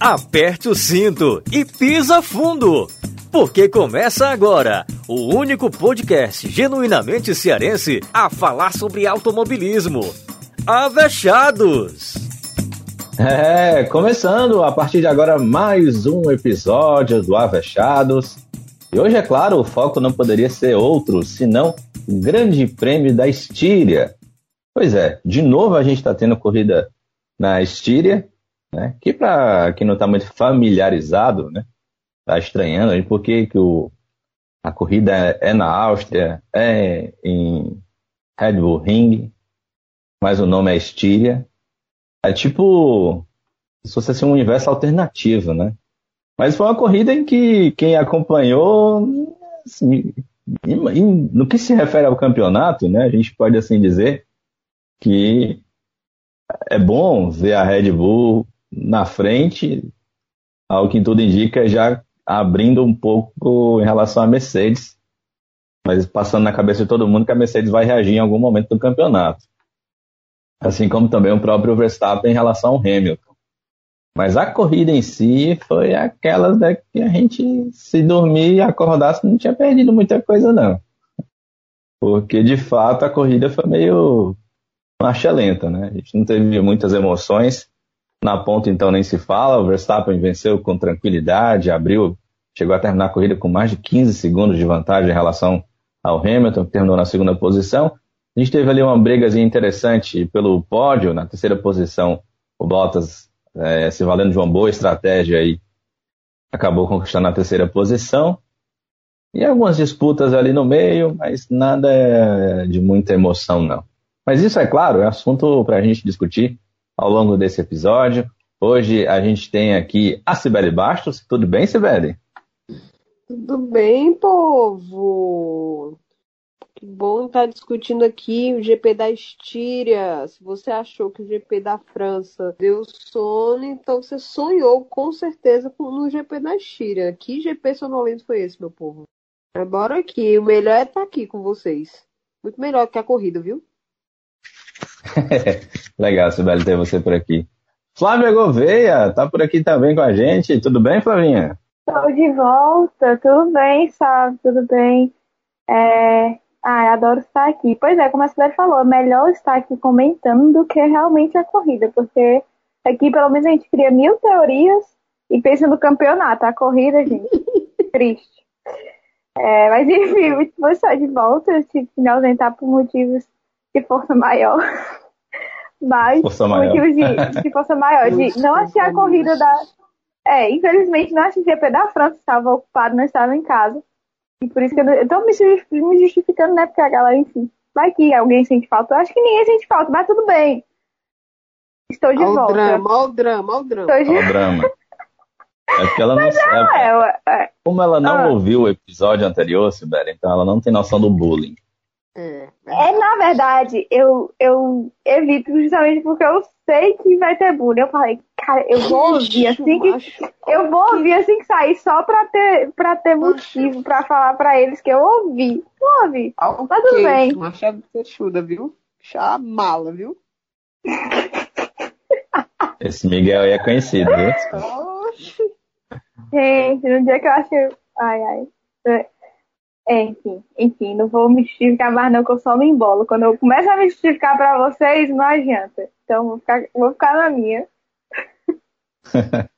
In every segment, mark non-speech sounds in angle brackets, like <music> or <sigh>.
aperte o cinto e pisa fundo. Porque começa agora o único podcast genuinamente cearense a falar sobre automobilismo. Avechados! É, começando a partir de agora mais um episódio do Avechados. E hoje, é claro, o foco não poderia ser outro, senão o Grande Prêmio da Estíria. Pois é, de novo a gente está tendo corrida na Estíria, né? Que para quem não está muito familiarizado, né? Tá estranhando aí por que, o, a corrida é, é na Áustria, é em Red Bull Ring, mas o nome é Estíria. É tipo se fosse assim, um universo alternativo, né? Mas foi uma corrida em que quem acompanhou, assim, no que se refere ao campeonato, né? A gente pode assim dizer que é bom ver a Red Bull na frente, ao que tudo indica, já abrindo um pouco em relação à Mercedes, mas passando na cabeça de todo mundo que a Mercedes vai reagir em algum momento do campeonato. Assim como também o próprio Verstappen em relação ao Hamilton. Mas a corrida em si foi aquela né, que a gente, se dormir e acordasse, não tinha perdido muita coisa, não. Porque, de fato, a corrida foi meio marcha lenta, né? A gente não teve muitas emoções. Na ponta, então, nem se fala. O Verstappen venceu com tranquilidade, abriu, chegou a terminar a corrida com mais de 15 segundos de vantagem em relação ao Hamilton, que terminou na segunda posição. A gente teve ali uma brigazinha interessante pelo pódio, na terceira posição, o Bottas é, se valendo de uma boa estratégia aí, acabou conquistando a terceira posição. E algumas disputas ali no meio, mas nada de muita emoção, não. Mas isso, é claro, é assunto para a gente discutir ao longo desse episódio. Hoje a gente tem aqui a Sibeli Bastos. Tudo bem, Sibeli? Tudo bem, povo? Que bom estar discutindo aqui o GP da Estíria. Se você achou que o GP da França deu sono, então você sonhou com certeza no GP da Estíria. Que GP sonolento foi esse, meu povo? Agora aqui, o melhor é estar aqui com vocês. Muito melhor que a corrida, viu? <laughs> Legal, Sibeli, ter você por aqui. Flávia Gouveia, tá por aqui também com a gente. Tudo bem, Flavinha? Estou de volta, tudo bem, sabe? Tudo bem. É... Ah, adoro estar aqui. Pois é, como a Sibeli falou, é melhor estar aqui comentando do que realmente a corrida, porque aqui pelo menos a gente cria mil teorias e pensa no campeonato. A corrida, gente, <laughs> triste. É, mas enfim, muito bom estar de volta. Eu tive que me ausentar por motivos de força maior. <laughs> Mas força maior. De, de força maior. De não achei a corrida da. É, infelizmente não achei o GP da França, estava ocupado, não estava em casa. E por isso que eu, eu tô me justificando, né? Porque a galera, enfim, vai que alguém sente falta. Eu acho que ninguém sente falta, mas tudo bem. Estou de olha volta. Drama, olha o drama, olha o drama. Olha o drama. É porque ela <laughs> não, não é, é, Como ela não ah. ouviu o episódio anterior, Sibeli, então ela não tem noção do bullying. É, é, na verdade, eu, eu evito justamente porque eu sei que vai ter bullying. Eu falei, cara, eu vou ouvir assim que. Eu vou ouvir assim que sair só pra ter, pra ter motivo pra falar pra eles que eu ouvi. Ouvir. Okay. Mas tudo bem. Machado fechuda, viu? Chamala, viu? <laughs> Esse Miguel aí é conhecido, viu? Gente, no dia que eu acho. Ai, ai. É, enfim, enfim, não vou me justificar mais não, que eu só me embolo. Quando eu começo a me justificar pra vocês, não adianta. Então vou ficar, vou ficar na minha. <laughs>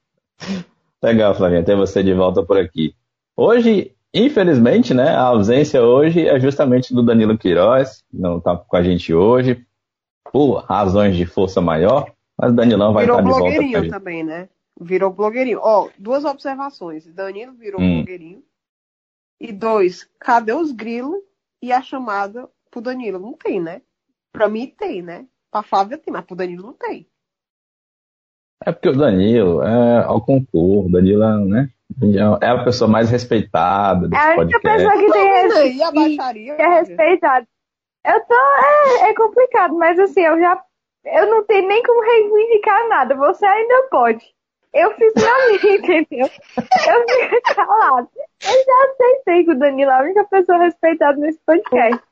Legal, Flavinha, ter você de volta por aqui. Hoje, infelizmente, né, a ausência hoje é justamente do Danilo Queiroz, não está com a gente hoje, por razões de força maior, mas o Danilão vai virou estar de volta. Virou blogueirinho também, né? Virou blogueirinho. Ó, oh, duas observações. Danilo virou hum. blogueirinho. E dois, cadê os grilos e a chamada pro Danilo? Não tem, né? Pra mim tem, né? Pra Flávia tem, mas pro Danilo não tem. É porque o Danilo é ao concurso, o Danilo é, né? É a pessoa mais respeitada desse É a única podcast. pessoa que tem e a baixaria, que é respeitada. Eu tô. É, é complicado, mas assim, eu já. Eu não tenho nem como reivindicar nada. Você ainda pode. Eu fiz pra mim, <laughs> entendeu? Eu fiquei calado. Eu já aceitei que o Danilo é a única pessoa respeitada nesse podcast.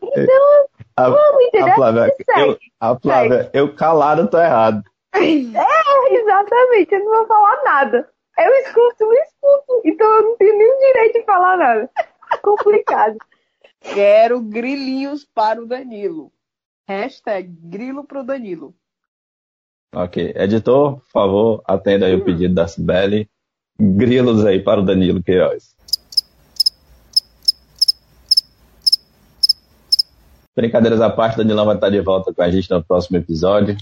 Então, a, vamos entender. A Flávia, eu, a Flávia, eu calado tô errado. É, exatamente, eu não vou falar nada. Eu escuto, eu escuto, então eu não tenho nenhum direito de falar nada. Complicado. Quero grilinhos para o Danilo. Hashtag grilo pro Danilo. Ok. Editor, por favor, atenda aí hum. o pedido da Sibeli. Grilos aí para o Danilo Queiroz. Brincadeiras à parte, Danilão vai estar de volta com a gente no próximo episódio.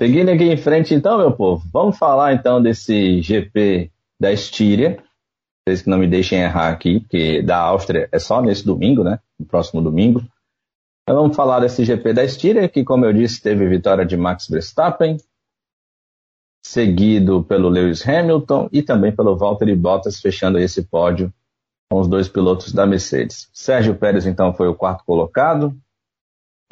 Seguindo aqui em frente, então, meu povo, vamos falar então desse GP da Estíria. Vocês que não me deixem errar aqui, porque da Áustria é só nesse domingo, né? No próximo domingo. Então vamos falar desse GP da Estíria, que, como eu disse, teve vitória de Max Verstappen, seguido pelo Lewis Hamilton e também pelo Valtteri Bottas, fechando esse pódio com os dois pilotos da Mercedes. Sérgio Pérez, então, foi o quarto colocado.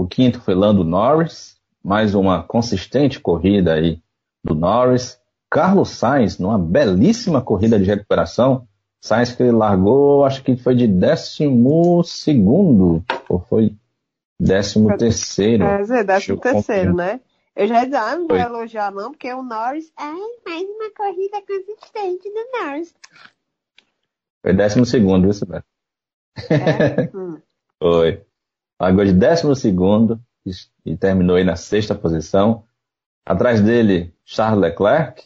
O quinto foi Lando Norris mais uma consistente corrida aí do Norris. Carlos Sainz, numa belíssima corrida de recuperação. Sainz que largou, acho que foi de décimo segundo, ou foi décimo terceiro. É, dizer, décimo terceiro, né? Eu já dizer, ah, não vou elogiar não, porque o Norris, ai, mais uma corrida consistente do Norris. Foi décimo segundo, viu, Silvio? É? hum. <laughs> Foi. Largou de décimo segundo, e terminou aí na sexta posição. Atrás dele, Charles Leclerc,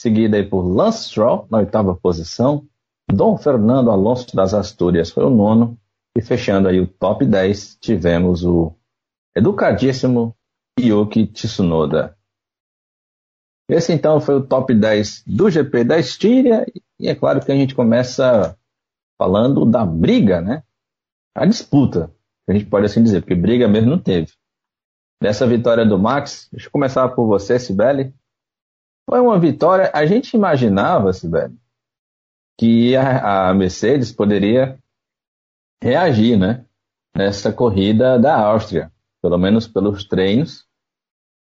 seguido aí por Lance Stroll, na oitava posição. Dom Fernando Alonso das Astúrias foi o nono. E fechando aí o top 10, tivemos o educadíssimo Yuki Tsunoda. Esse então foi o top 10 do GP da Estíria. E é claro que a gente começa falando da briga, né? A disputa a gente pode assim dizer, porque briga mesmo não teve. Nessa vitória do Max, deixa eu começar por você, Sibeli. Foi uma vitória, a gente imaginava, Sibeli, que a, a Mercedes poderia reagir, né? Nessa corrida da Áustria, pelo menos pelos treinos,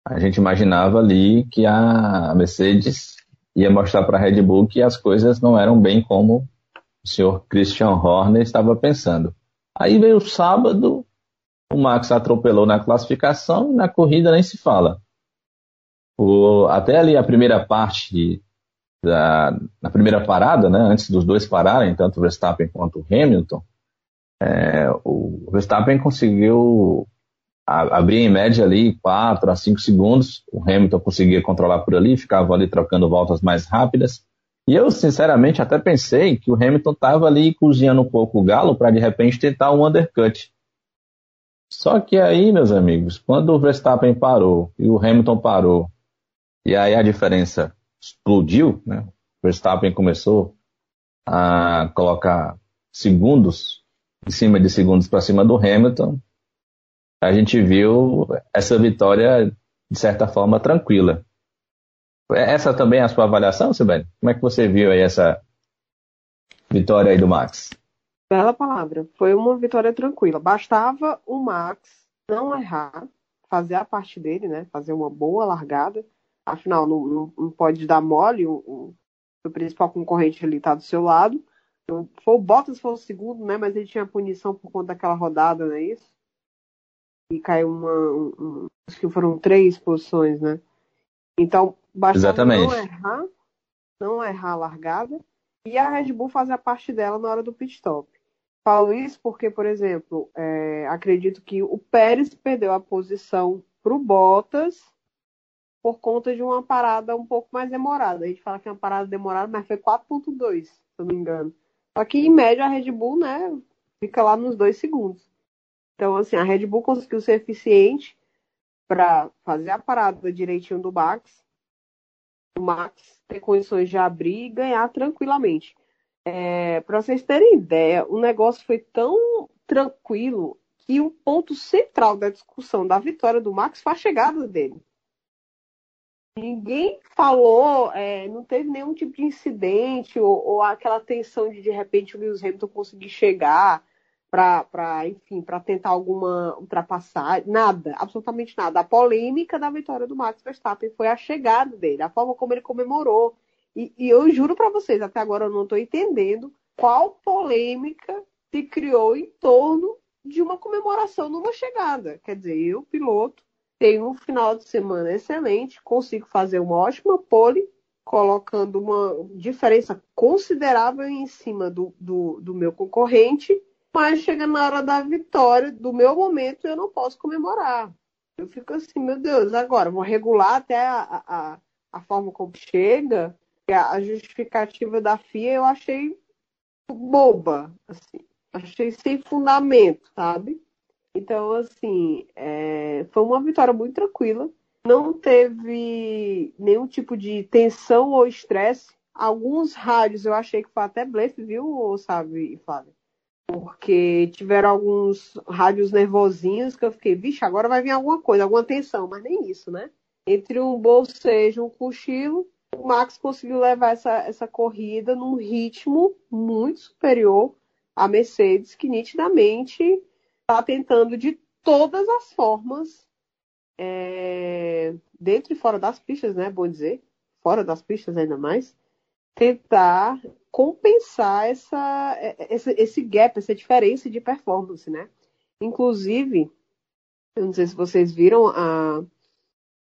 a gente imaginava ali que a Mercedes ia mostrar para a Red Bull que as coisas não eram bem como o senhor Christian Horner estava pensando. Aí veio o sábado, o Max atropelou na classificação e na corrida nem se fala. O, até ali a primeira parte, da, na primeira parada, né, antes dos dois pararem, tanto o Verstappen quanto o Hamilton, é, o Verstappen conseguiu a, abrir em média ali 4 a 5 segundos, o Hamilton conseguia controlar por ali, ficava ali trocando voltas mais rápidas, e eu, sinceramente, até pensei que o Hamilton estava ali cozinhando um pouco o galo para de repente tentar um undercut. Só que aí, meus amigos, quando o Verstappen parou e o Hamilton parou, e aí a diferença explodiu, né? O Verstappen começou a colocar segundos em cima de segundos para cima do Hamilton. A gente viu essa vitória de certa forma tranquila. Essa também é a sua avaliação, Sibeli? Como é que você viu aí essa vitória aí do Max? Bela palavra. Foi uma vitória tranquila. Bastava o Max não errar, fazer a parte dele, né? Fazer uma boa largada. Afinal, não, não, não pode dar mole. O, o, o, principal concorrente ali está do seu lado. Então, foi o Bottas foi o segundo, né? Mas ele tinha punição por conta daquela rodada, não é isso? E caiu uma. Um, acho que foram três posições, né? Então, basta não errar, não errar a largada e a Red Bull fazer a parte dela na hora do pit stop. Falo isso porque, por exemplo, é, acredito que o Pérez perdeu a posição para o Bottas por conta de uma parada um pouco mais demorada. A gente fala que é uma parada demorada, mas foi 4.2, se eu não me engano. Só que, em média, a Red Bull, né, fica lá nos dois segundos. Então, assim, a Red Bull conseguiu ser eficiente para fazer a parada direitinho do Max, o Max ter condições de abrir e ganhar tranquilamente. É, para vocês terem ideia, o negócio foi tão tranquilo que o ponto central da discussão da vitória do Max foi a chegada dele. Ninguém falou, é, não teve nenhum tipo de incidente ou, ou, aquela tensão de de repente o Lewis Hamilton conseguir chegar para, enfim, para tentar alguma ultrapassagem, nada, absolutamente nada. A polêmica da vitória do Max Verstappen foi a chegada dele, a forma como ele comemorou. E, e eu juro para vocês, até agora eu não estou entendendo qual polêmica se criou em torno de uma comemoração numa chegada. Quer dizer, eu, piloto, tenho um final de semana excelente, consigo fazer uma ótima pole, colocando uma diferença considerável em cima do, do, do meu concorrente, mas chega na hora da vitória, do meu momento, eu não posso comemorar. Eu fico assim, meu Deus, agora vou regular até a, a, a forma como chega. A justificativa da FIA eu achei boba, assim. Achei sem fundamento, sabe? Então, assim, é, foi uma vitória muito tranquila. Não teve nenhum tipo de tensão ou estresse. Alguns rádios eu achei que foi até blefe, viu, sabe, Flávio? Porque tiveram alguns rádios nervosinhos que eu fiquei, vixe, agora vai vir alguma coisa, alguma tensão, mas nem isso, né? Entre um bolsejo e um cochilo, o Max conseguiu levar essa, essa corrida num ritmo muito superior à Mercedes, que nitidamente está tentando de todas as formas, é, dentro e fora das pistas, né? Bom dizer, fora das pistas ainda mais, tentar compensar essa, esse, esse gap, essa diferença de performance, né? Inclusive, eu não sei se vocês viram a,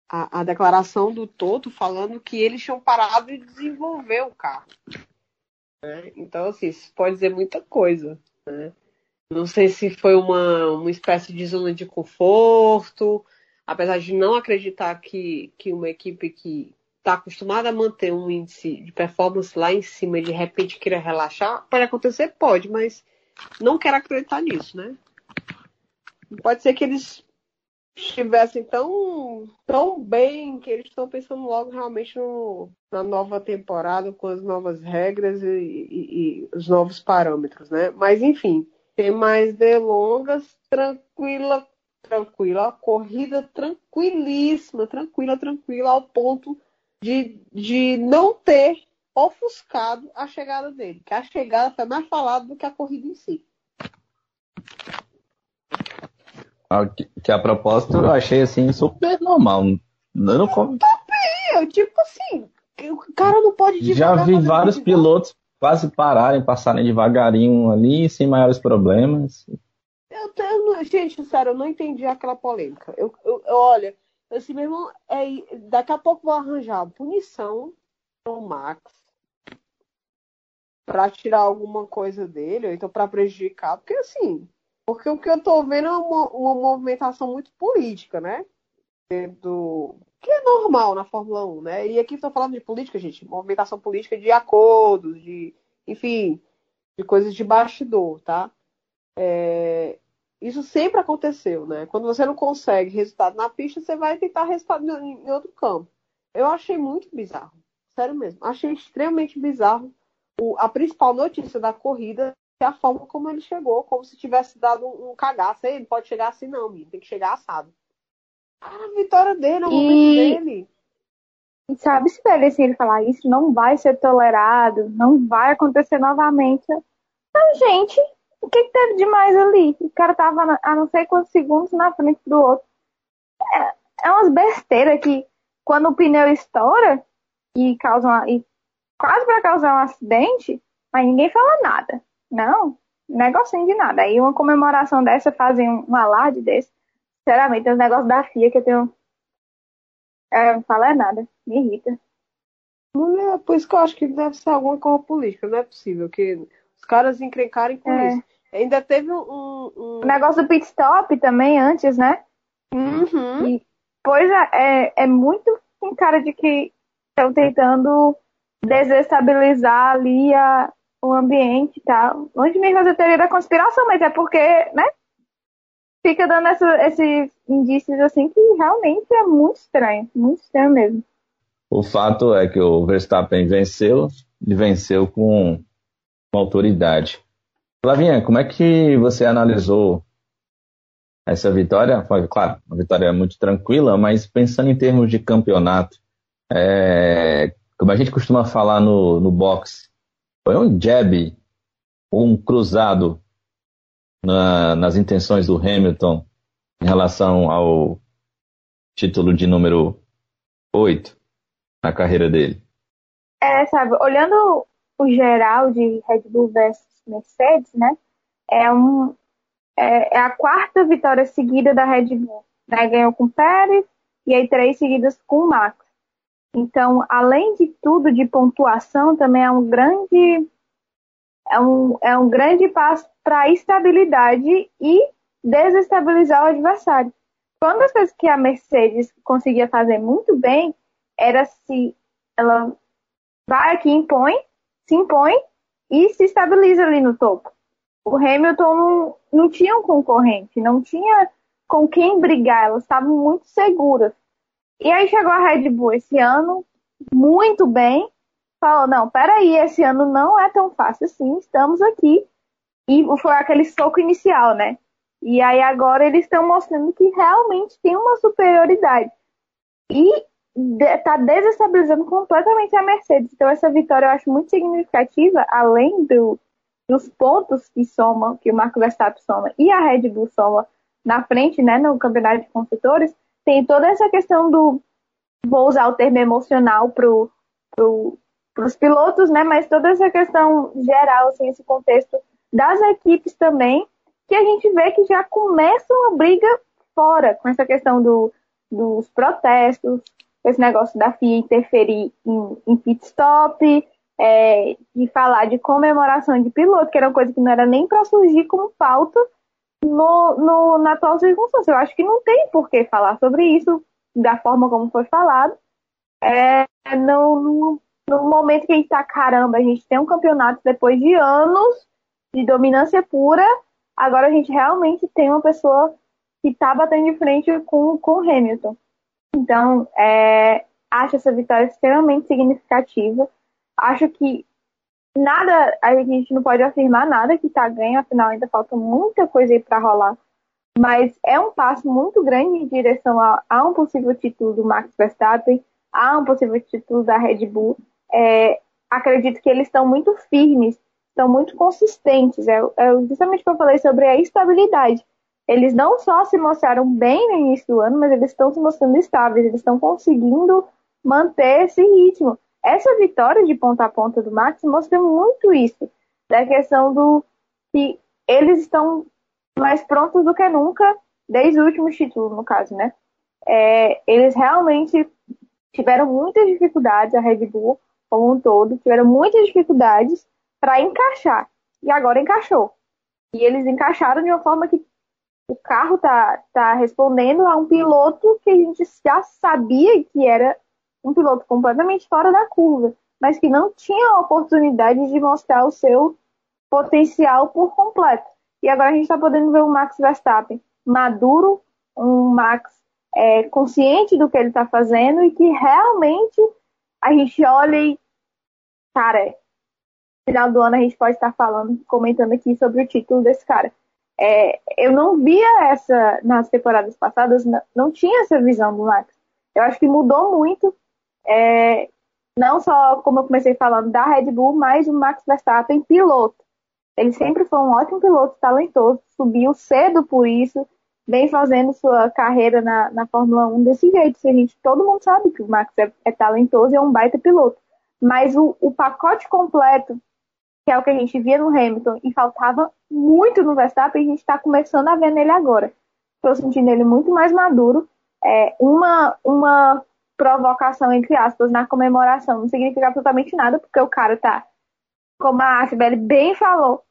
a, a, declaração do Toto falando que eles tinham parado de desenvolver o carro. Né? Então, assim, isso pode dizer muita coisa. Né? Não sei se foi uma, uma espécie de zona de conforto, apesar de não acreditar que, que uma equipe que está acostumada a manter um índice de performance lá em cima e de repente queira relaxar, pode acontecer? Pode, mas não quero acreditar nisso, né? Pode ser que eles estivessem tão, tão bem que eles estão pensando logo realmente no, na nova temporada, com as novas regras e, e, e os novos parâmetros, né? Mas enfim, tem mais delongas, tranquila, tranquila, corrida tranquilíssima, tranquila, tranquila, ao ponto de, de não ter ofuscado a chegada dele, que a chegada foi mais falada do que a corrida em si. Ah, que a propósito eu achei assim super normal. Eu não como. Eu, tipo assim, o cara não pode Já vi vários pilotos quase pararem, passarem devagarinho ali, sem maiores problemas. Eu, eu, gente, sério, eu não entendi aquela polêmica. Eu, eu, eu olha, assim, meu irmão, é, daqui a pouco vou arranjar punição pro Max para tirar alguma coisa dele, ou então para prejudicar, porque assim, porque o que eu tô vendo é uma, uma movimentação muito política, né? Do, que é normal na Fórmula 1, né? E aqui estou falando de política, gente, movimentação política de acordos, de, enfim, de coisas de bastidor, tá? É, isso sempre aconteceu, né? Quando você não consegue resultado na pista, você vai tentar resultado em, outro campo. Eu achei muito bizarro, sério mesmo. Achei extremamente bizarro o, a principal notícia da corrida é a forma como ele chegou, como se tivesse dado um, um cagaço. Ele pode chegar assim, não, menino, tem que chegar assado. Cara, a vitória dele, o momento dele. E sabe se ele, assim, ele falar isso não vai ser tolerado, não vai acontecer novamente. Então, gente, o que, que teve de mais ali? O cara tava a não sei quantos segundos na frente do outro. É, é umas besteiras que quando o pneu estoura e causa uma, e quase para causar um acidente, aí ninguém fala nada. Não, negocinho de nada. Aí uma comemoração dessa, fazem um alarde desse. Sinceramente, os negócios da FIA que eu tenho. É, não fala nada, me irrita. Mulher, por isso que eu acho que deve ser alguma coisa política, não é possível que caras encrencarem com é. isso. Ainda teve um, um, O negócio do pit stop também antes, né? Uhum. E, pois é, é, é muito com cara de que estão tentando desestabilizar ali a, o ambiente e tal. Longe de mim fazer teoria da conspiração, mas é porque, né? fica dando essa, esses indícios assim que realmente é muito estranho, muito estranho mesmo. O fato é que o Verstappen venceu e venceu com, com autoridade. Flavinha, como é que você analisou essa vitória? Foi, claro, uma vitória muito tranquila, mas pensando em termos de campeonato, é, como a gente costuma falar no, no boxe, foi um jab, um cruzado na, nas intenções do Hamilton em relação ao título de número 8 na carreira dele? É, sabe, olhando o geral de Red Bull versus Mercedes, né? É, um, é, é a quarta vitória seguida da Red Bull Né? Ganhou com Pérez e aí três seguidas com Max. Então, além de tudo de pontuação, também é um grande é um, é um grande passo para estabilidade e desestabilizar o adversário. Uma das coisas que a Mercedes conseguia fazer muito bem era se ela vai aqui, impõe, se impõe e se estabiliza ali no topo. O Hamilton não, não tinha um concorrente, não tinha com quem brigar, elas estavam muito seguras. E aí chegou a Red Bull esse ano, muito bem, falou, não, peraí, esse ano não é tão fácil assim, estamos aqui. E foi aquele soco inicial, né? E aí agora eles estão mostrando que realmente tem uma superioridade. E está desestabilizando completamente a Mercedes. Então essa vitória eu acho muito significativa, além do, dos pontos que soma, que o Marco Verstappen soma e a Red Bull soma na frente, né, no campeonato de construtores, tem toda essa questão do, vou usar o termo emocional pro, pro, pilotos, né, mas toda essa questão geral, assim, esse contexto das equipes também, que a gente vê que já começa uma briga fora, com essa questão do, dos protestos, esse negócio da FIA interferir em, em pit stop, é, de falar de comemoração de piloto, que era uma coisa que não era nem para surgir como pauta no, no, na atual circunstância. Eu acho que não tem por que falar sobre isso da forma como foi falado. É, no, no, no momento que a gente tá, caramba, a gente tem um campeonato depois de anos de dominância pura, agora a gente realmente tem uma pessoa que tá batendo de frente com, com o Hamilton. Então, é, acho essa vitória extremamente significativa. Acho que nada, a gente não pode afirmar nada que está ganho, afinal ainda falta muita coisa aí para rolar. Mas é um passo muito grande em direção a, a, um possível título do Max Verstappen, a um possível título da Red Bull. É, acredito que eles estão muito firmes, estão muito consistentes. É, é justamente o que eu falei sobre a estabilidade. Eles não só se mostraram bem no início do ano, mas eles estão se mostrando estáveis, eles estão conseguindo manter esse ritmo. Essa vitória de ponta a ponta do Max mostra muito isso, da questão do que eles estão mais prontos do que nunca, desde o último título, no caso, né? É, eles realmente tiveram muitas dificuldades, a Red Bull como um todo, tiveram muitas dificuldades para encaixar. E agora encaixou. E eles encaixaram de uma forma que o carro tá, tá respondendo a um piloto que a gente já sabia que era um piloto completamente fora da curva, mas que não tinha a oportunidade de mostrar o seu potencial por completo. E agora a gente está podendo ver o Max Verstappen maduro, um Max é, consciente do que ele está fazendo e que realmente a gente olha e, cara, final do ano a gente pode estar falando, comentando aqui sobre o título desse cara. É, eu não via essa nas temporadas passadas, não, não, tinha essa visão do Max. Eu acho que mudou muito é, não só, como eu comecei falando, da Red Bull, mas o Max Verstappen piloto. Ele sempre foi um ótimo piloto, talentoso, subiu cedo por isso, vem fazendo sua carreira na, na Fórmula 1 desse jeito. A gente, todo mundo sabe que o Max é, é talentoso e é um baita piloto. Mas o, o pacote completo, que é o que a gente via no Hamilton, e faltava muito no Verstappen, a gente está começando a ver nele agora. Estou sentindo ele muito mais maduro. É, uma, uma provocação, entre aspas, na comemoração. Não significa absolutamente nada, porque o cara tá, como a Sibeli bem falou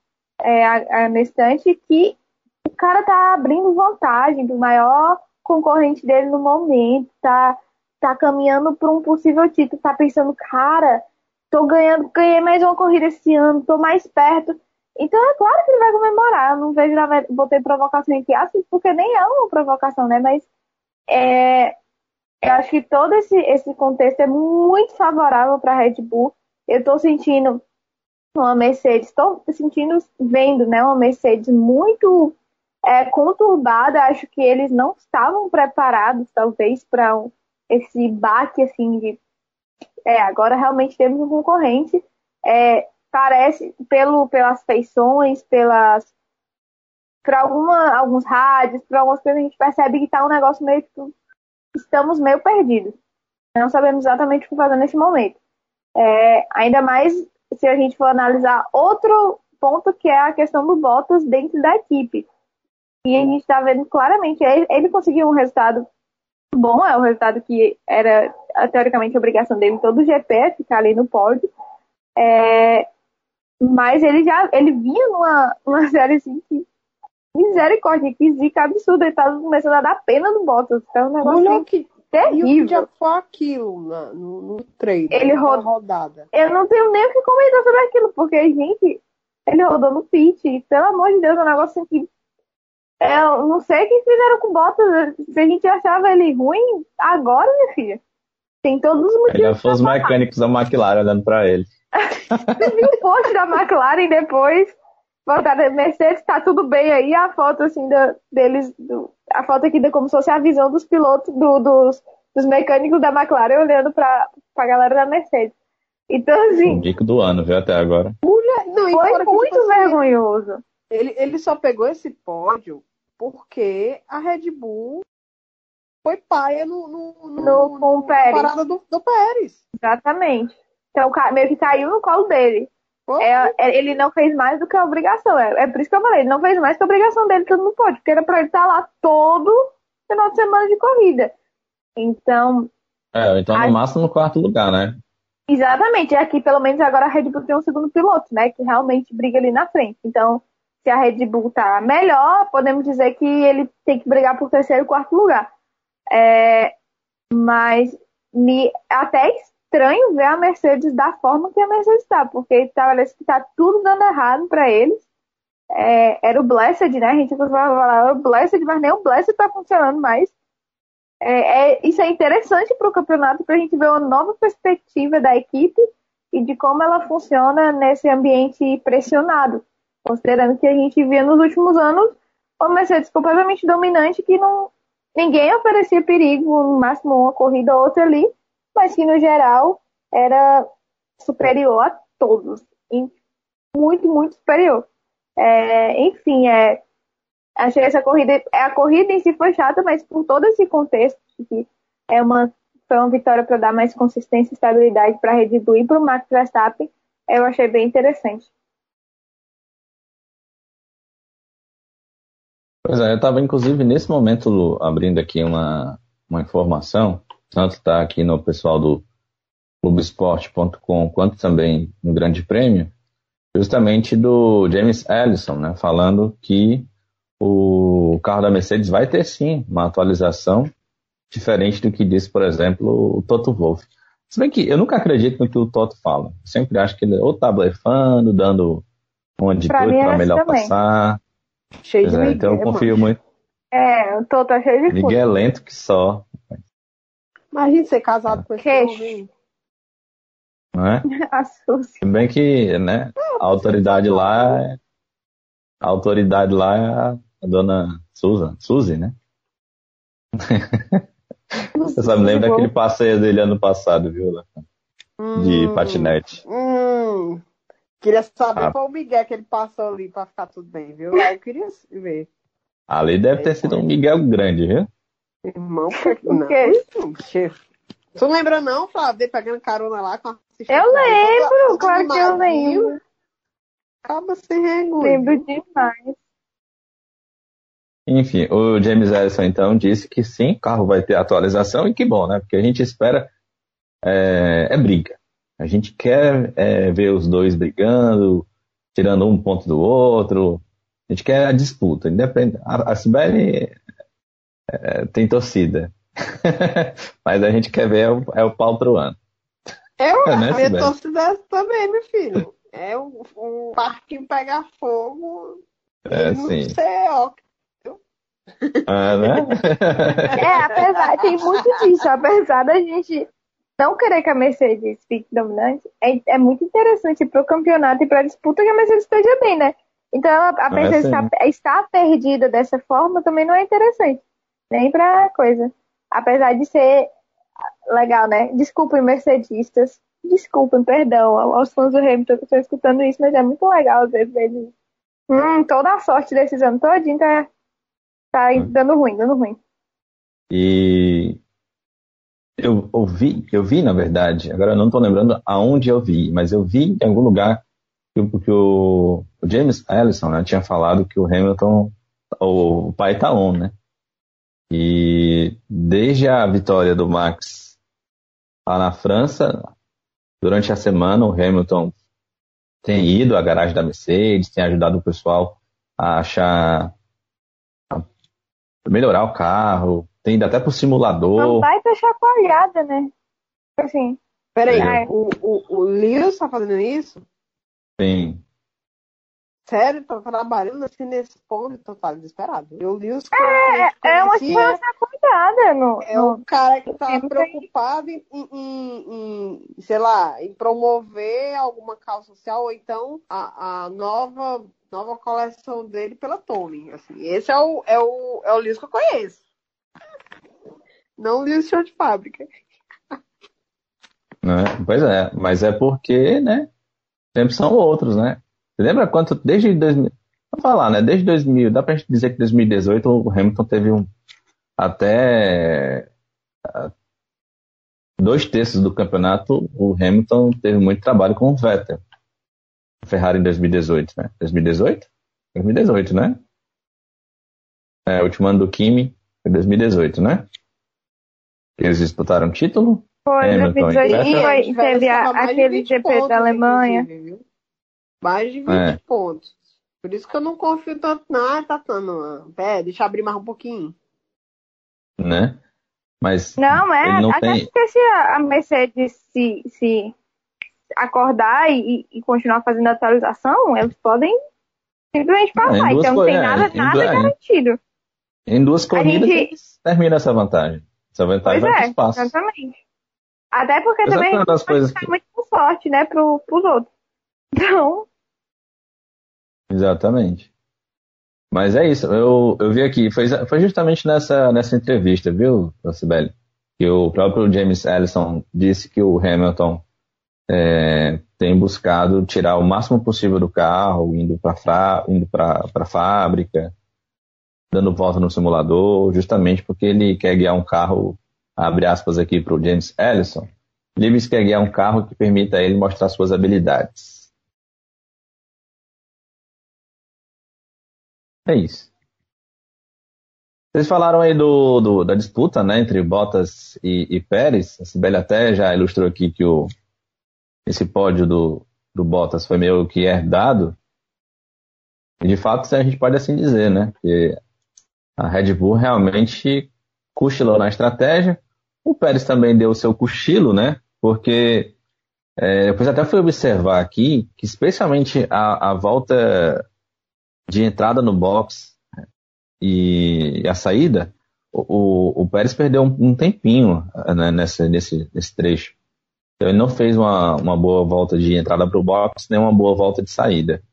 é, a, a, instante, que o cara tá abrindo vantagem do maior concorrente dele no momento, tá, tá caminhando para um possível título, tá pensando, cara, tô ganhando, ganhei mais uma corrida esse ano, tô mais perto. Então é claro que ele vai comemorar. Eu não vejo, botei provocação entre aspas, porque nem é uma provocação, né? Mas é, eu acho que todo esse, esse contexto é muito favorável para a Red Bull. Eu estou sentindo uma Mercedes, estou sentindo, vendo, né, uma Mercedes muito é, conturbada. Acho que eles não estavam preparados, talvez, para um, esse baque assim de é, agora realmente temos um concorrente. É, parece, pelo, pelas feições, pelas para alguns rádios, para algumas coisas, a gente percebe que está um negócio meio que estamos meio perdidos. Não sabemos exatamente o que fazer nesse momento. É, ainda mais se a gente for analisar outro ponto que é a questão do Bottas dentro da equipe. E a gente está vendo claramente, ele, ele conseguiu um resultado bom, é o resultado que era teoricamente a obrigação dele todo o GP, ficar ali no pódio. É, mas ele já ele vinha numa, numa <laughs> série assim que misericórdia, que zica absurda, ele tava começando a dar pena no Bottas. Então, um negócio Mulher, que terrível. já foi aquilo na, no, no treino, Ele roda- rodada. Eu não tenho nem o que comentar sobre aquilo, porque, gente, ele rodou no pit, e, pelo amor de Deus, é um negócio assim que. é, Eu não sei o que fizeram com o Bottas. Se a gente achava ele ruim, agora, minha filha. Tem todos os motivos. Foi os mecânicos da McLaren olhando pra ele. <laughs> Você viu o post da McLaren depois? Botaram Mercedes, tá tudo bem aí. A foto, assim, da, deles. do- a foto aqui de como se fosse a visão dos pilotos, do- dos, dos mecânicos da McLaren olhando pra, pra galera da Mercedes. Então, O assim, dico do ano, viu, até agora. Não, e foi que, muito tipo assim, vergonhoso. Ele, ele só pegou esse pódio porque a Red Bull foi paia no, no, no, No- com o Pérez. parada do, do Pérez. Exatamente. Então, meio que caiu no colo dele. É, é- ele não fez mais do que a obrigação. É, é por isso que eu falei, ele não fez mais que a obrigação dele, tudo não pode, porque era pra ele estar lá todo final de semana de corrida. Então, É, então no máximo no quarto lugar, né? exatamente, aqui pelo menos agora a Red Bull tem um segundo piloto, né? Que realmente briga ali na frente. Então, se a Red Bull tá melhor, podemos dizer que ele tem que brigar por terceiro e quarto lugar. É, mas me é até estranho ver a Mercedes da forma que a Mercedes está, porque parece que tá tudo dando errado para eles. É, era o Blessed, né? A gente costumava falar, o Blessed, mas nem o Blessed tá funcionando mais. É, é- isso é interessante para o campeonato, para a gente ver uma nova perspectiva da equipe e de como ela funciona nesse ambiente pressionado. Considerando que a gente via nos últimos anos uma Mercedes completamente dominante que não ninguém oferecia perigo, no máximo uma corrida ou outra ali, mas que no geral era superior a todos. Muito, muito superior. É, enfim, é, achei essa corrida. A corrida em si foi chata, mas por todo esse contexto, que é uma, foi uma vitória para dar mais consistência e estabilidade para a Red Bull e para o Max Verstappen, eu achei bem interessante. Pois é, eu estava inclusive nesse momento Lu, abrindo aqui uma, uma informação, tanto está aqui no pessoal do clubesport.com quanto também no Grande Prêmio, justamente do James Ellison, né, falando que o carro da Mercedes vai ter sim uma atualização diferente do que disse, por exemplo, o Toto Wolff. Se bem que eu nunca acredito no que o Toto fala. Eu sempre acho que ele ou tá blefando, dando uma de Pra mim é para assim melhor também. passar. Cheio Pois de é, Miguel, então eu mano. confio muito. É, o Toto é cheio de Miguel é lento que só, Imagina ser casado com esse Queixo. homem. não é? <laughs> A Suzy. Se bem que, né, a autoridade lá é, a autoridade lá é a, dona Susan, Suzy, né? Você sabe, lembra daquele passeio dele ano passado, viu? De Hum, patinete. Hum, queria saber Ah. qual o Miguel que ele passou ali pra ficar tudo bem, viu? Eu queria ver. Ali deve ter sido um Miguel grande, viu? Irmão, por que não? Chefe. Tu não lembra não, Flávio, dele pegando carona lá com a Eu lembro, claro que eu lembro. Acaba sem vergonha. Lembro demais. Enfim, o James Ellison então disse que sim, o carro vai ter atualização e que bom, né? Porque a gente espera é, é briga. A gente quer é, ver os dois brigando, tirando um ponto do outro. A gente quer a disputa. Independente. A, a Sibeli é, tem torcida. <laughs> Mas a gente quer ver é o, é o pau pro ano. Eu, É, né, a minha torcida é também, meu filho. É o, o parquinho pegar fogo É, não sim. ó, Ah, né? <laughs> É, apesar, tem muito disso. Apesar da gente não querer que a Mercedes fique dominante, é, é muito interessante pro campeonato e pra disputa que a Mercedes esteja bem, né? Então, a, a É, Mercedes estar, estar perdida dessa forma também não é interessante. Nem pra coisa. Apesar de ser legal, né? Desculpem, mercedistas. Desculpem, perdão aos fãs do Hamilton que estão escutando isso, mas é muito legal às vezes eles. Hum, toda a sorte desses anos todinho tá, tá Hum. dando ruim, dando ruim. E eu ouvi, eu vi, na verdade, agora eu não estou lembrando aonde eu vi, mas eu vi em algum lugar que, o- que o, o James Ellison né, tinha falado que o Hamilton o pai tá on, né? E desde a vitória do Max lá na França, durante a semana o Hamilton tem ido à garagem da Mercedes, tem ajudado o pessoal a achar a melhorar o carro, tem ido até pro simulador. Uma baita chacoalhada, né? Assim. Peraí, É. o, o, o Lewis tá fazendo isso? Tem. Sério? Tá trabalhando assim nesse ponto? Tô tá desesperado. Eu li os É, é uma situação chacoalhada no, É um cara que tá Sempre preocupado em, em- em- em, sei lá, em promover alguma causa social ou então a, a nova, nova coleção dele pela Tommy. Assim, esse é o, é o, é o Lewis que eu conheço. Não o Lewis Show de Fábrica. Né? Pois é, mas é porque, né? Sempre são outros, né? Você lembra quanto, desde 2000, vou falar, né? Desde 2000, dá pra gente dizer que 2018 o Hamilton teve um, até dois terços do campeonato, o Hamilton teve muito trabalho com o Vettel. Ferrari em 2018, né? 2018? 2018, né? É, o último ano do Kimi foi 2018, né? Eles disputaram título, Foi, Hamilton e 2018 Vettel. foi, teve a- aquele 20 GP pontos, da Alemanha. viu? Mais de 20 É. pontos. Por isso que eu não confio tanto na Tatana. Pé, deixa eu abrir mais um pouquinho. né? Mas Não, é, não até tem- porque se a Mercedes se, se acordar e, e continuar fazendo atualização, eles podem simplesmente É, passar. duas Então não tem nada, é, em nada duas- garantido. Em duas corridas gente- eles terminam essa vantagem. Essa vantagem Pois vai é, para espaço. exatamente. Até porque também uma das coisas ficar que- muito forte, né, pro, pros outros. <laughs> Então, Exatamente. Mas é isso. Eu, eu vi aqui, foi, foi justamente nessa, nessa entrevista, viu, Sibeli? Que o próprio James Ellison disse que o Hamilton é, tem buscado tirar o máximo possível do carro, indo para indo para a fábrica, dando volta no simulador, justamente porque ele quer guiar um carro, abre aspas aqui para o James Ellison, Lewis quer guiar um carro que permita a ele mostrar suas habilidades. É isso. Vocês falaram aí do, do- da disputa né, entre Bottas e, e Pérez. A Sibeli até já ilustrou aqui que o, esse pódio do, do Bottas foi meio que herdado. E de fato a gente pode assim dizer, né? Que a Red Bull realmente cochilou na estratégia. O Pérez também deu o seu cochilo, né? Porque é, depois até fui observar aqui que especialmente a, a volta de entrada no box e a saída, o, o, o Pérez perdeu um, um tempinho né, nessa, nesse, nesse trecho. Então ele não fez uma, uma boa volta de entrada para o box, nem uma boa volta de saída.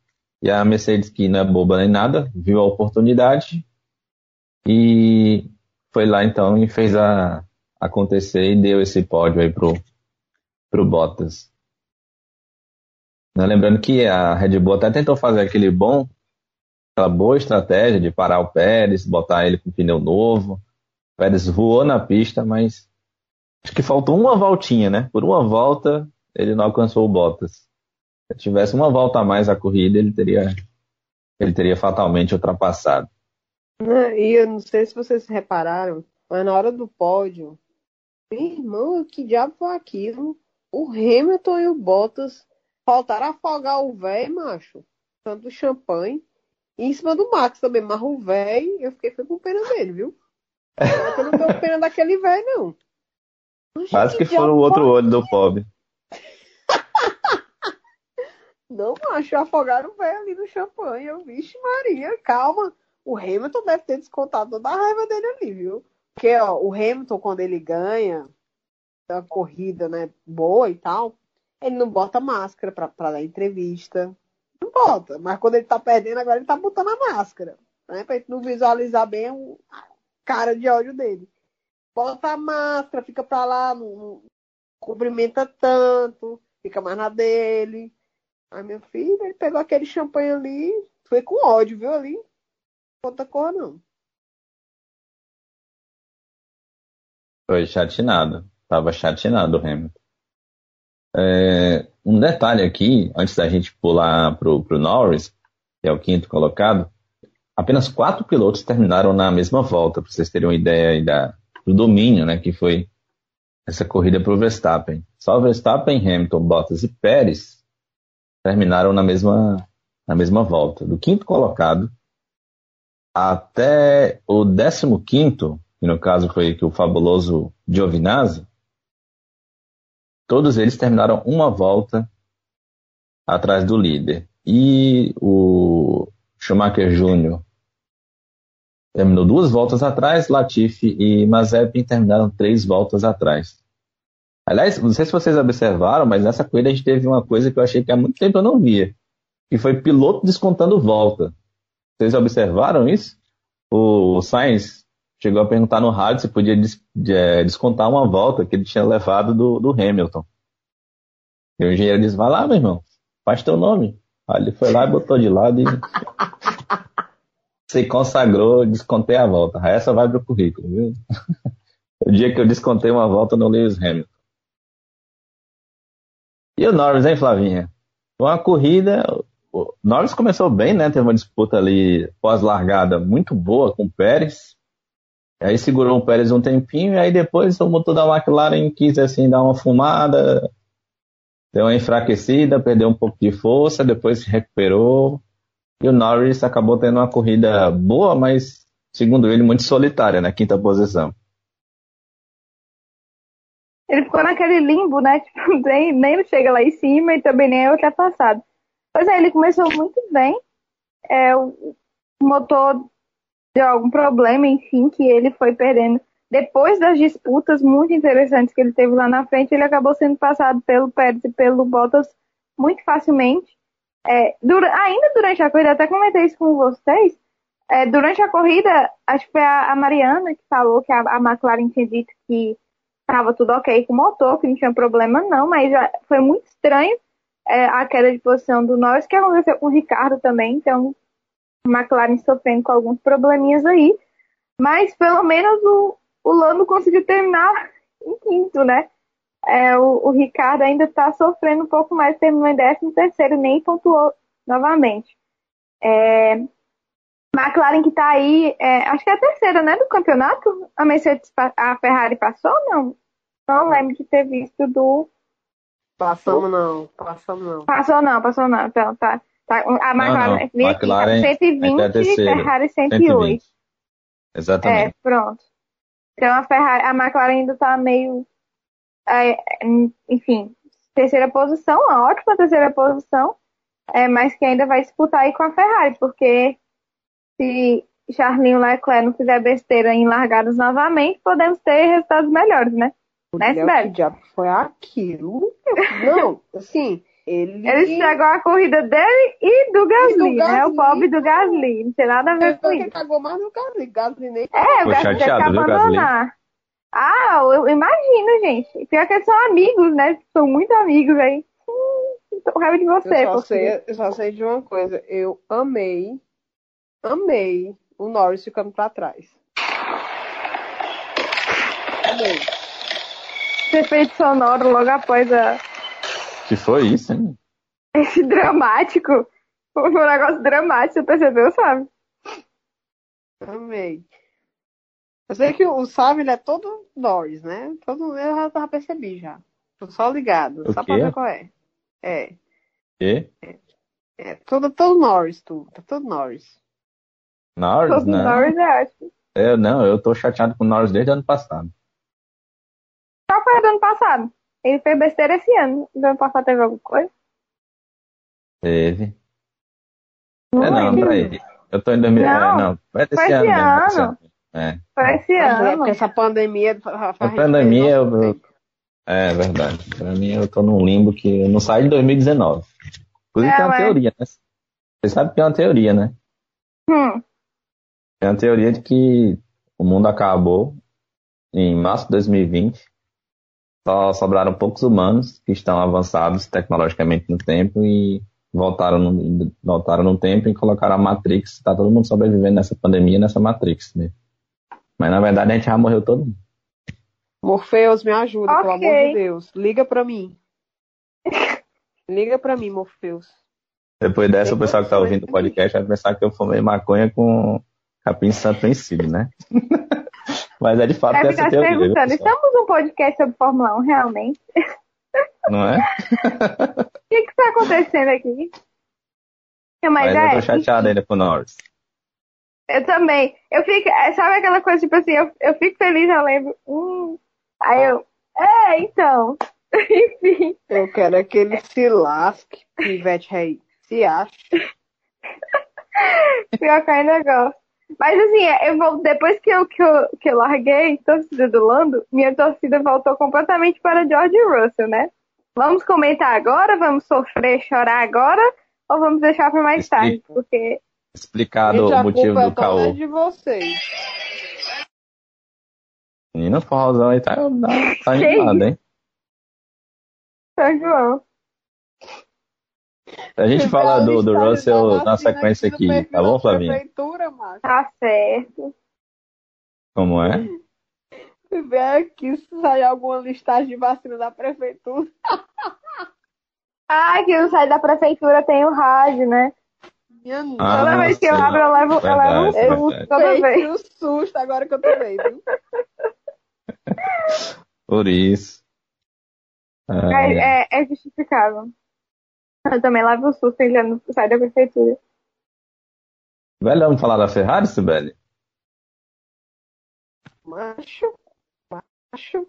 E a Mercedes, que não é boba nem nada, viu a oportunidade e foi lá então e fez a acontecer e deu esse pódio aí pro, pro Bottas. Né, Lembrando que a Red Bull até tentou fazer aquele bom aquela boa estratégia de parar o Pérez, botar ele com pneu novo. O Pérez voou na pista, mas acho que faltou uma voltinha, né? Por uma volta ele não alcançou o Bottas. Se tivesse uma volta a mais a corrida, ele teria ele teria fatalmente ultrapassado. Né, E eu não sei se vocês repararam, mas na hora do pódio, meu irmão, que diabo foi aquilo? O Hamilton e o Bottas faltaram afogar o velho, macho, tanto champanhe, e em cima do Max também, mas o velho, eu fiquei com pena dele, viu? Eu não tenho pena daquele velho, não. Oxe, Quase que diabo foi o outro olho do pobre. <laughs> Não, macho, afogaram o velho ali no champanhe. Eu, vixe Maria, calma. O Hamilton deve ter descontado toda a raiva dele ali, viu? Porque, ó, o Hamilton, quando ele ganha a corrida, né, boa e tal, ele não bota máscara pra, pra dar entrevista. Não bota. Mas quando ele tá perdendo, agora ele tá botando a máscara. Né, pra gente não visualizar bem o- a cara de ódio dele. Bota a máscara, fica pra lá, não, não cumprimenta tanto, fica mais na dele. Aí meu filho, ele pegou aquele champanhe ali, foi com ódio, viu ali? Outra cor não. Foi chatinado. Tava chatinado o Hamilton. É, um detalhe aqui, antes da gente pular pro, pro Norris, que é o quinto colocado, apenas quatro pilotos terminaram na mesma volta, para vocês terem uma ideia da, do domínio né, que foi essa corrida para o Verstappen. Só Verstappen, Hamilton, Bottas e Pérez terminaram na mesma, na mesma volta. Do quinto colocado até o décimo quinto, que no caso foi que o fabuloso Giovinazzi, todos eles terminaram uma volta atrás do líder. E o Schumacher Júnior terminou duas voltas atrás, Latifi e Mazepin terminaram três voltas atrás. Aliás, não sei se vocês observaram, mas nessa corrida a gente teve uma coisa que eu achei que há muito tempo eu não via, que foi piloto descontando volta. Vocês observaram isso? O Sainz chegou a perguntar no rádio se podia des é, descontar uma volta que ele tinha levado do, do Hamilton. E o engenheiro disse, vai lá, meu irmão, faz teu nome. Aí ele foi lá e botou de lado e <laughs> se consagrou, descontei a volta. Essa vai pro currículo, viu? <laughs> o dia que eu descontei uma volta no Lewis Hamilton. E o Norris, hein, Flavinha? Uma corrida. O Norris começou bem, né? Teve uma disputa ali pós-largada muito boa com o Pérez. Aí segurou o Pérez um tempinho, e aí depois o motor da McLaren quis assim dar uma fumada, deu uma enfraquecida, perdeu um pouco de força, depois se recuperou. E o Norris acabou tendo uma corrida boa, mas, segundo ele, muito solitária, na quinta posição. Ele ficou naquele limbo, né? <laughs> Tipo, nem, nem chega lá em cima e também nem é ultrapassado. Pois é, ele começou muito bem. É, o motor deu algum problema, enfim, que ele foi perdendo. Depois das disputas muito interessantes que ele teve lá na frente, ele acabou sendo passado pelo Pérez e pelo Bottas muito facilmente. É, dura, ainda durante a corrida, até comentei isso com vocês, é, durante a corrida, acho que foi a, a Mariana que falou que a, a McLaren tinha dito que estava tudo ok com o motor, que não tinha problema não, mas foi muito estranho é, a queda de posição do Norris, que aconteceu com o Ricardo também, então o McLaren sofrendo com alguns probleminhas aí, mas pelo menos o, o Lando conseguiu terminar em quinto, né? É, o, o, Ricardo ainda está sofrendo um pouco mais, terminou em décimo terceiro, nem pontuou novamente. É, McLaren que está aí, é, acho que é a terceira, né, do campeonato. A Mercedes, a Ferrari passou não? Não lembro de ter visto do. Passamos não, passamos não. Passou não, passou não. Então, tá. tá a McLaren, não, não. McLaren 120 é Ferrari 108. 120. Exatamente. É, pronto. Então a Ferrari, a McLaren ainda está meio. É, enfim, terceira posição, uma ótima terceira posição, é, mas que ainda vai disputar aí com a Ferrari, porque se Charlinho Leclerc não fizer besteira em largadas novamente, podemos ter resultados melhores, né? Né, Que diabo foi aquilo? <laughs> Não, assim, ele... Ele chegou a corrida dele e do Gasly, e do né? O pobre do Gasly. Não tem nada a ver com isso. cagou mais no Gasly. Gasly nem... É, o Gasly teve que abandonar. Ah, eu imagino, gente. Pior que eles são amigos, né? São muito amigos aí. Hum, tô raiva de você. Eu só, sei, eu só sei de uma coisa. Eu amei amei o Norris ficando para trás. Amei. <laughs> Efeito sonoro logo após a. Que foi isso, hein? Esse dramático. Foi um negócio dramático, você percebeu, sabe? Amei. Eu sei que o Sábio ele é todo Norris, né? Todo, eu já, já percebi já. Tô só ligado, o só quê? pra ver qual é. É. E? É. é. Todo, todo Norris, tu. Tá todo Norris. Norris, né? Norris é ótimo. Eu, não, eu tô chateado com o Norris desde o ano passado. Qual foi do ano passado? Ele fez besteira esse ano. Do ano passado teve alguma coisa? Teve. Não é, não, peraí. Eu tô em 2000. Não, é, não foi esse, foi ano. Esse ano. É. Foi esse é, ano. Essa pandemia. A pandemia, eu, eu, é verdade. Pra mim, eu tô num limbo que eu não saio de 2019. Inclusive, é, tem uma teoria, né? Você sabe que tem uma teoria, né? Hum. Tem a teoria de que o mundo acabou em março de 2020. Só sobraram poucos humanos que estão avançados tecnologicamente no tempo e voltaram no, voltaram no tempo e colocaram a Matrix. Está todo mundo sobrevivendo nessa pandemia, nessa Matrix mesmo. Mas na verdade a gente já morreu todo mundo. Morpheus, me ajuda, okay. pelo amor de Deus. Liga pra mim. Liga pra mim, Morpheus. Depois dessa, o pessoal que tá ouvindo o podcast vai pensar que eu fumei maconha com capim santo vencido, né? <laughs> Mas é de fato Deve essa teoria. perguntando, estamos num podcast sobre Fórmula 1, realmente? Não é? <laughs> O que que tá acontecendo aqui? Não, Mas, Mas é, eu tô chateado ainda com o Norris. eu também. Eu fico, é, sabe aquela coisa, tipo assim, eu, eu fico feliz, eu lembro, hum, aí eu, é, então, <laughs> enfim. Eu quero é que ele se lasque, Ivete Rei. Se acha. <laughs> Pior que eu ainda gosto. Mas assim, eu vou, depois que eu, que, eu, que eu larguei torcida do Lando, minha torcida voltou completamente para George Russell, né? Vamos comentar agora? Vamos sofrer, chorar agora? Ou vamos deixar para mais Explica. tarde? Porque Explicado o motivo do é caô. de vocês. Menino forrozão aí tá, tá, <laughs> tá animado, hein? São João. A gente fala do, do Russell na sequência aqui, tá bom, Flavinha? Prefeitura, macho. Tá certo. Como é? Se vier aqui, se sair alguma listagem de vacina da prefeitura. <laughs> Ah, que não sai da prefeitura tem o rádio, né? Minha Ah, Toda vez que eu abro, eu levo, eu levo um Verdade, susto. verdade. Toda vez. O susto agora que eu tô vendo. Por isso. Ah, É, é, é justificável. Eu também levo o susto e já não sai da prefeitura. Velho, vamos falar da Ferrari, Sibeli? Macho, macho.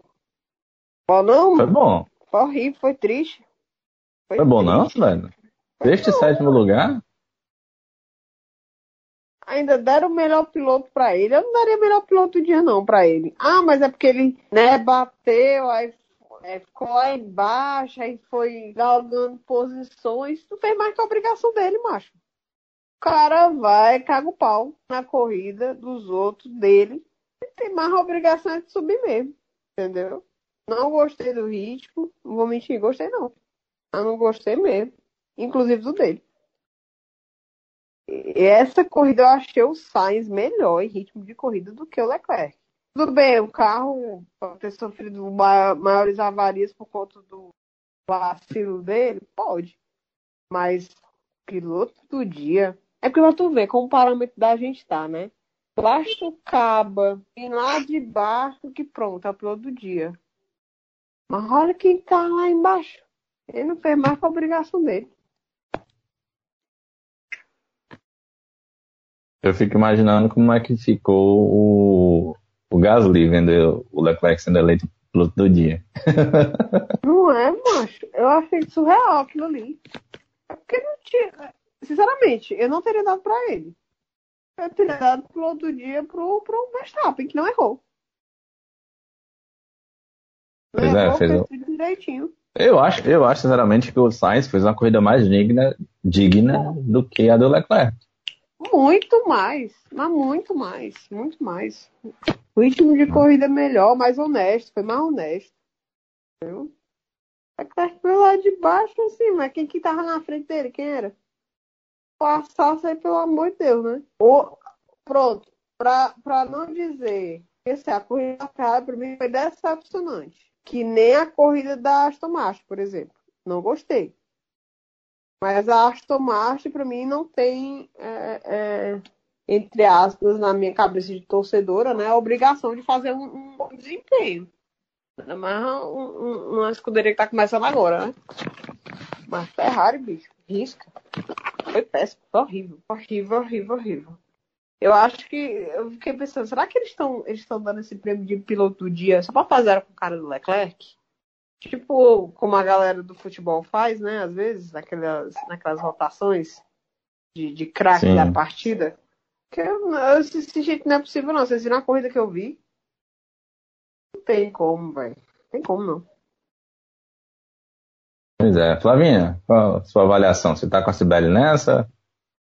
Bom, não, Foi bom. foi horrível, foi triste. Foi bom não, triste. velho? Sexto e sétimo lugar? Ainda deram o melhor piloto pra ele. Eu não daria melhor piloto do dia, não, pra ele. Ah, mas é porque ele, né, bateu, aí é, ficou lá embaixo, aí foi galgando posições. Não fez mais que a obrigação dele, macho. O cara vai, caga o pau na corrida dos outros, dele. Ele tem mais obrigação é de subir mesmo. Entendeu? Não gostei do ritmo. Não vou mentir, gostei não. Eu não gostei mesmo. Inclusive do dele. E essa corrida eu achei o Sainz melhor em ritmo de corrida do que o Leclerc. Tudo bem, o carro pode ter sofrido ma- maiores avarias por conta do vacilo dele? Pode. Mas piloto do dia. É porque tu ver como o parâmetro da gente tá, né? Plástico Caba, e lá de baixo que pronto, é o piloto do dia. Mas olha quem tá lá embaixo. Ele não fez mais que a obrigação dele. Eu fico imaginando como é que ficou o, o Gasly vendo o Leclerc sendo eleito piloto do dia. <laughs> Não é, macho. Eu achei surreal aquilo ali. É porque não tinha. Sinceramente, eu não teria dado pra ele. Eu teria dado pro outro dia pro, pro Verstappen, que não errou. Não Pois é, errou, fez fez o- direitinho. Eu acho, eu acho sinceramente que o Sainz fez uma corrida mais digna, digna do que a do Leclerc. Muito mais. Mas muito mais. Muito mais. O ritmo de corrida é melhor, mais honesto. Foi mais honesto. Entendeu? Leclerc foi lá de baixo, assim, mas quem que tava na frente dele? Quem era? Passasse aí, pelo amor de Deus, né? Ou, pronto. Pra, pra não dizer que assim, a corrida da Ferrari pra mim foi decepcionante. Que nem a corrida da Aston Martin, por exemplo. Não gostei. Mas a Aston Martin, pra mim, não tem, é, é, entre aspas, na minha cabeça de torcedora, né, a obrigação de fazer um, um bom desempenho. Mais um- um- uma escuderia que tá começando agora, né? Mas Ferrari, bicho, risca. Foi péssimo, foi horrível. Horrível, horrível, horrível. Eu acho que. Eu fiquei pensando, será que eles estão eles dando esse prêmio de piloto do dia só pra fazer com o cara do Leclerc? Tipo, como a galera do futebol faz, né? Às vezes, naquelas, naquelas rotações de, de craque da partida. Que esse, esse jeito não é possível, não. Vocês viram a corrida que eu vi? Não tem como, velho. Não tem como, não. Pois é. Flavinha, qual a sua avaliação? Você tá com a Sibeli nessa?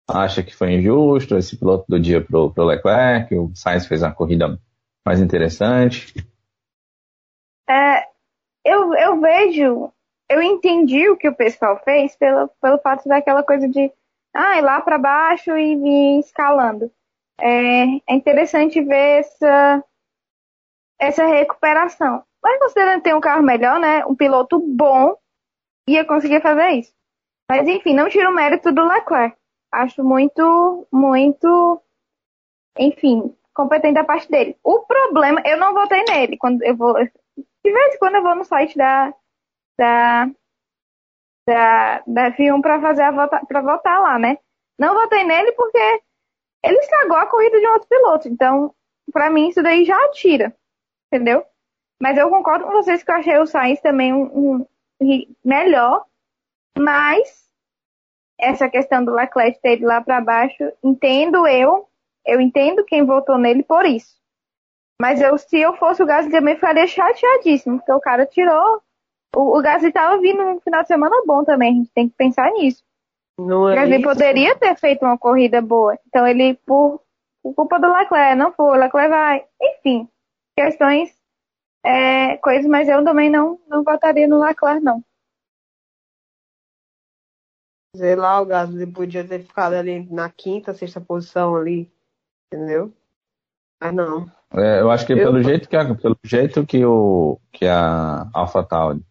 Acha que foi injusto esse piloto do dia pro, pro Leclerc? O Sainz fez uma corrida mais interessante? É, eu, eu vejo, eu entendi o que o pessoal fez pelo, pelo fato daquela coisa de ah, ir lá para baixo e vir escalando. É, é interessante ver essa, essa recuperação. Mas considerando que um carro melhor, né? Um piloto bom ia conseguir fazer isso. Mas enfim, não tiro o mérito do Leclerc. Acho muito, muito, enfim, competente da parte dele. O problema, eu não votei nele quando eu vou. De vez em quando eu vou no site da, da, da, da F1 para fazer a vota, para votar lá, né? Não votei nele porque ele estragou a corrida de um outro piloto. Então, para mim, isso daí já tira. Entendeu? Mas eu concordo com vocês que eu achei o Sainz também um, um melhor. Mas essa questão do Leclerc ter ido lá para baixo, entendo eu, eu entendo quem votou nele por isso. Mas eu, se eu fosse o Gasly também ficaria chateadíssimo, porque o cara tirou. O, o Gasly estava vindo no final de semana bom também, a gente tem que pensar nisso. Não é o Gasly isso? poderia ter feito uma corrida boa. Então ele, por, por culpa do Leclerc, não foi, o Leclerc vai. Enfim, questões, é, coisas, mas eu também não, não votaria no Leclerc, não. Sei lá, o Gasly podia ter ficado ali na quinta, sexta posição ali, entendeu? Mas não. É, eu acho que eu... pelo jeito que a, pelo jeito que o que a AlphaTauri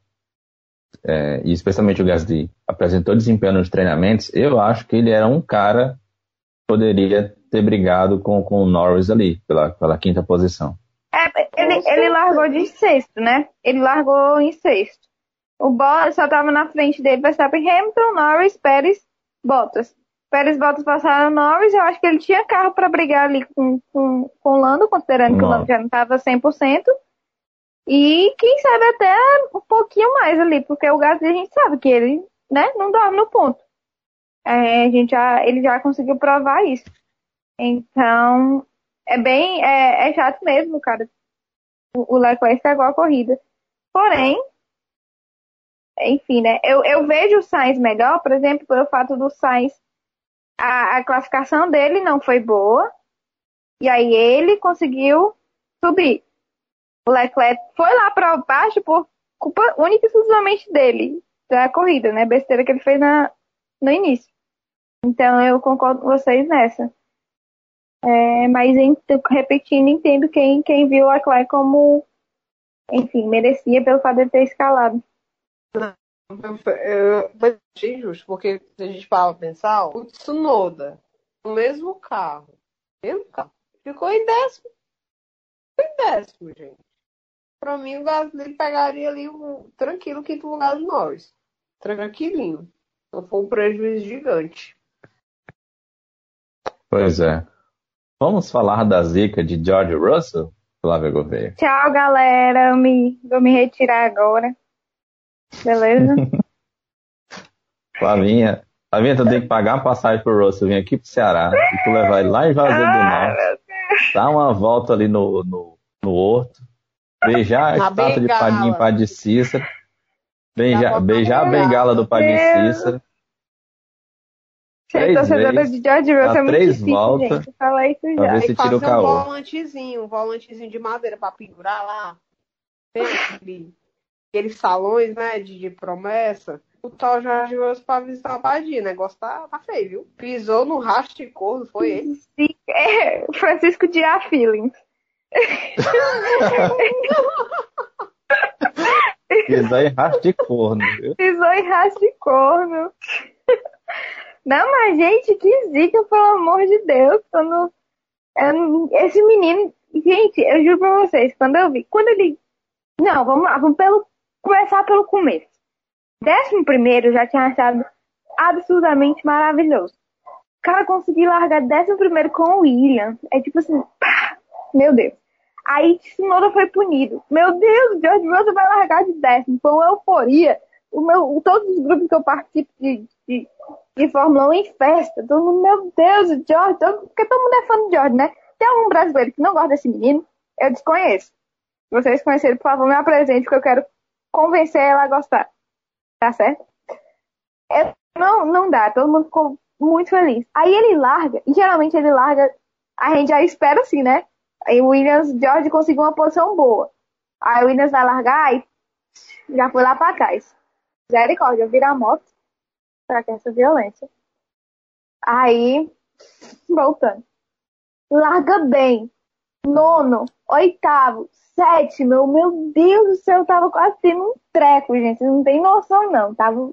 é, e especialmente o Gasly apresentou desempenho nos treinamentos, eu acho que ele era um cara que poderia ter brigado com, com o Norris ali pela, pela quinta posição. É, ele, ele largou de sexto, né? Ele largou em sexto. O Bottas só estava na frente dele, Verstappen, Hamilton, Norris, Pérez, Bottas. Pérez Bottas passaram Norris, eu acho que ele tinha carro para brigar ali com, com, com o Lando, considerando não. que o Lando já não estava 100%. E quem sabe até um pouquinho mais ali, porque o Gasly a gente sabe que ele né, não dorme no ponto. É, a gente já, ele já conseguiu provar isso. Então, é bem, é, é chato mesmo, cara. O, o Leclerc estragou a corrida. Porém, enfim, né? Eu, eu vejo o Sainz melhor, por exemplo, pelo fato do Sainz, a, a classificação dele não foi boa, e aí ele conseguiu subir. O Leclerc foi lá para baixo por culpa única e exclusivamente dele, da corrida, né? Besteira que ele fez na, no início. Então eu concordo com vocês nessa. É, mas repetindo, entendo quem, quem viu o Leclerc como, enfim, merecia pelo fato de ter escalado. Eu, eu achei justo, porque se a gente para pensar, o Tsunoda, o mesmo carro, mesmo carro, ficou em décimo. Ficou em décimo, gente. Pra mim, o Gasly pegaria ali um tranquilo quinto lugar do Norris. Tranquilinho. Não foi um prejuízo gigante. Pois é. Vamos falar da zica de George Russell, Flávia Gouveia. Tchau, galera. Eu me, vou me retirar agora. Beleza? <laughs> Flavinha, Flavinha, tu tem que pagar uma passagem pro Russell vir aqui pro Ceará e tu levar ele lá em Juazeiro do Norte. Dá uma volta ali no, no, no Horto. Beijar a, estátua de Padim Padre Cícero. Beijar, beijar a bengala do Cícero. Três vezes, de George Russell é três difícil, voltas. Gente. Isso já. Pra ver se tira o caô. um volantezinho, um volantezinho de madeira pra pendurar lá. Aqueles salões, né, de, de promessa, o tal Jorge Rose pra visitar a Badia. O negócio tá, tá feio, viu? Pisou no rastro de corno, foi ele? Sim, é, Francisco de A. Feelings. Pisou em rastro de corno, viu? Pisou em rastro de corno. Não, mas gente, que zica, pelo amor de Deus. Quando... Esse menino, gente, eu juro pra vocês, quando eu vi, quando ele. Não, vamos lá, vamos pelo começar pelo começo. Décimo primeiro já tinha achado absurdamente maravilhoso. O cara conseguiu largar décimo primeiro com o Williams. É tipo assim, pá, meu Deus. Aí Tsunoda foi punido. Meu Deus, George Russell vai largar de décimo. Foi uma euforia. O meu, todos os grupos que eu participo de, de, de Fórmula 1 em festa. Todo mundo, meu Deus, o George. Todo, porque todo mundo é fã do George, né? Tem algum brasileiro que não gosta desse menino? Eu desconheço. Se vocês conhecerem, por favor, me apresente, porque eu quero convencer ela a gostar. Tá certo? É, não, não dá, todo mundo ficou muito feliz. Aí ele larga, e geralmente ele larga, a gente já espera assim, né? Aí o Williams, George conseguiu uma posição boa. Aí o Williams vai largar e já foi lá pra trás. Misericórdia, vira a moto. Pra que essa violência? Aí, voltando. Larga bem. Nono, oitavo, sétimo, meu Deus do céu, eu tava quase tendo um treco, gente. Não tem noção, não. Tava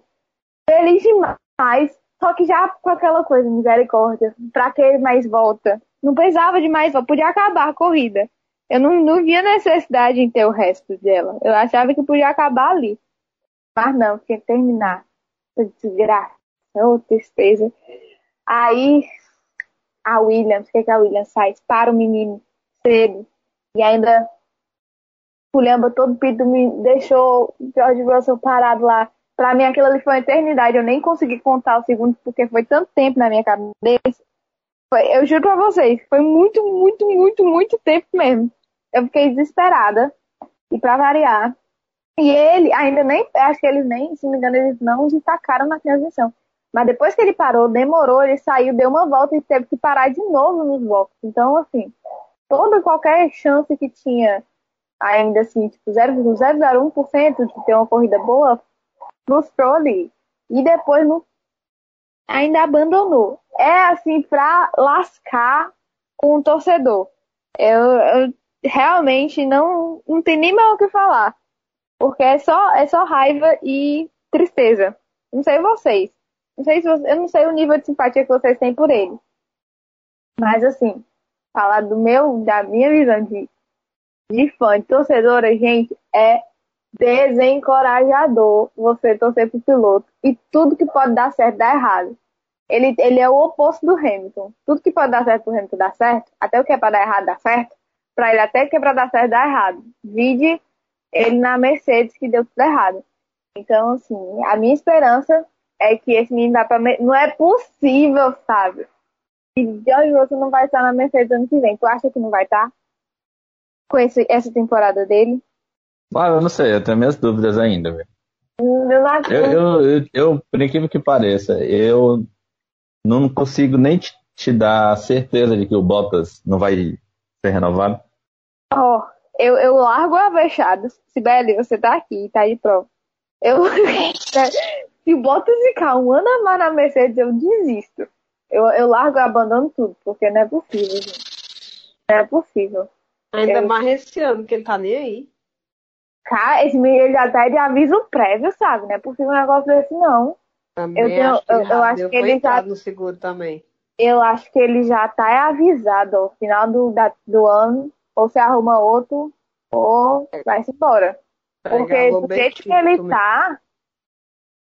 feliz demais. Só que já com aquela coisa, misericórdia, pra que mais volta? Não precisava de mais volta, podia acabar a corrida. Eu não, não via necessidade em ter o resto dela. Eu achava que podia acabar ali. Mas não, tinha que terminar. Desgraça, oh, tristeza. Aí, a Williams, o que, que a Williams faz? Para o menino cedo. E ainda Culhamba todo pito me deixou George Russell parado lá. Pra mim aquilo ali foi uma eternidade. Eu nem consegui contar o segundo porque foi tanto tempo na minha cabeça. Foi, eu juro pra vocês, foi muito, muito, muito, muito tempo mesmo. Eu fiquei desesperada. E pra variar. E ele ainda nem, acho que eles nem, se me engano, eles não destacaram na transmissão. Mas depois que ele parou, demorou, ele saiu, deu uma volta e teve que parar de novo nos blocos. Então, assim, toda qualquer chance que tinha ainda assim, tipo, 0,001% de ter uma corrida boa, frustrou ali. E depois no, ainda abandonou. É assim, pra lascar com o torcedor. Eu, eu realmente não, não tem nem mais o que falar. Porque é só, é só raiva e tristeza. Não sei vocês. Não sei se eu não sei o nível de simpatia que vocês têm por ele. Mas assim, falar do meu, da minha visão de de fã, de torcedora, gente, é desencorajador você torcer pro piloto. E tudo que pode dar certo dá errado. Ele, ele é o oposto do Hamilton. Tudo que pode dar certo pro Hamilton dá certo, até o que é pra dar errado dá certo, pra ele até o que é pra dar certo dá errado. Vide ele na Mercedes que deu tudo errado. Então, assim, a minha esperança é que esse menino dá pra. Não é possível, sabe? E George Russell não vai estar na Mercedes ano que vem. Tu acha que não vai estar? com esse, essa temporada dele? Ah, eu não sei, eu tenho minhas dúvidas ainda, velho. Eu, eu, eu, eu, por incrível que pareça, eu não consigo nem te, te dar certeza de que o Bottas não vai ser renovado. Ó, oh, eu, eu largo a vexada. Sibeli, você tá aqui, tá de prova. Eu, <laughs> se o Bottas ficar um ano a mais na Mercedes, eu desisto. Eu, eu largo e abandono tudo, porque não é possível, gente. Não é possível. Ainda eu... mais esse ano, que ele tá nem aí. Cara, esse menino já tá de aviso prévio, sabe? Não é possível um negócio desse, não. Também eu, tenho, acho que, eu, eu acho que ele já. no seguro também. Eu acho que ele já tá avisado. Ao final do, da, do ano, ou se arruma outro, ou vai-se embora. Porque do jeito que ele tá.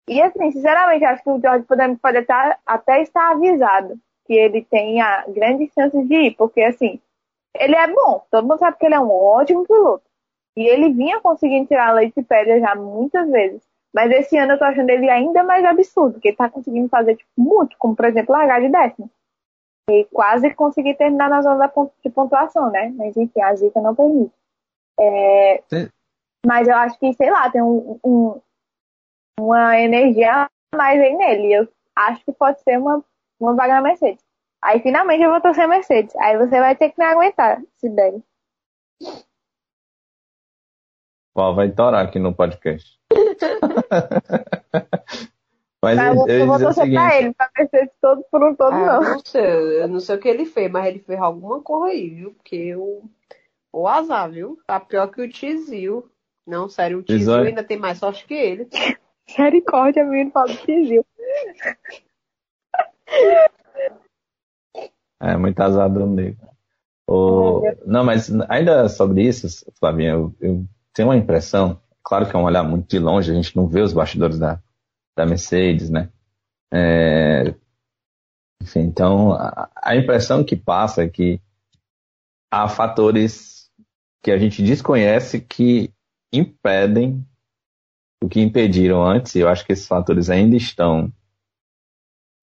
E assim, sinceramente, acho que o George pode, pode até, até estar avisado que ele tenha grandes chances de ir, porque assim, ele é bom, todo mundo sabe que ele é um ótimo piloto. E ele vinha conseguindo tirar leite de pedra já muitas vezes. Mas esse ano eu tô achando ele ainda mais absurdo, porque ele tá conseguindo fazer tipo, muito, como por exemplo largar de décimo. E quase conseguir terminar na zona de pontuação, né? Mas enfim, a zica não permite. É... Mas eu acho que, sei lá, tem um, um, uma energia a mais aí nele. Eu acho que pode ser uma, uma vaga na Mercedes. Aí finalmente eu vou torcer Mercedes. Aí você vai ter que me aguentar, se der. Ó, vai torar aqui no podcast. <laughs> Mas eu, eu, eu vou torcer pra ele, pra Mercedes todo por um todo, ah, não. não sei, eu não sei o que ele fez, mas ele fez alguma coisa aí, viu? Porque o, o azar, viu? Tá pior que o Tizil. Não, sério, o Tizil ainda tem mais sorte que ele. Misericórdia, menino, do Tizil. É muito azar do negro. O... Não, mas ainda sobre isso, Flavinha, eu, eu, tenho uma impressão, claro que é um olhar muito de longe, a gente não vê os bastidores da, da Mercedes, né? É... Enfim, então a, a impressão que passa é que há fatores que a gente desconhece que impedem o que impediram antes, e eu acho que esses fatores ainda estão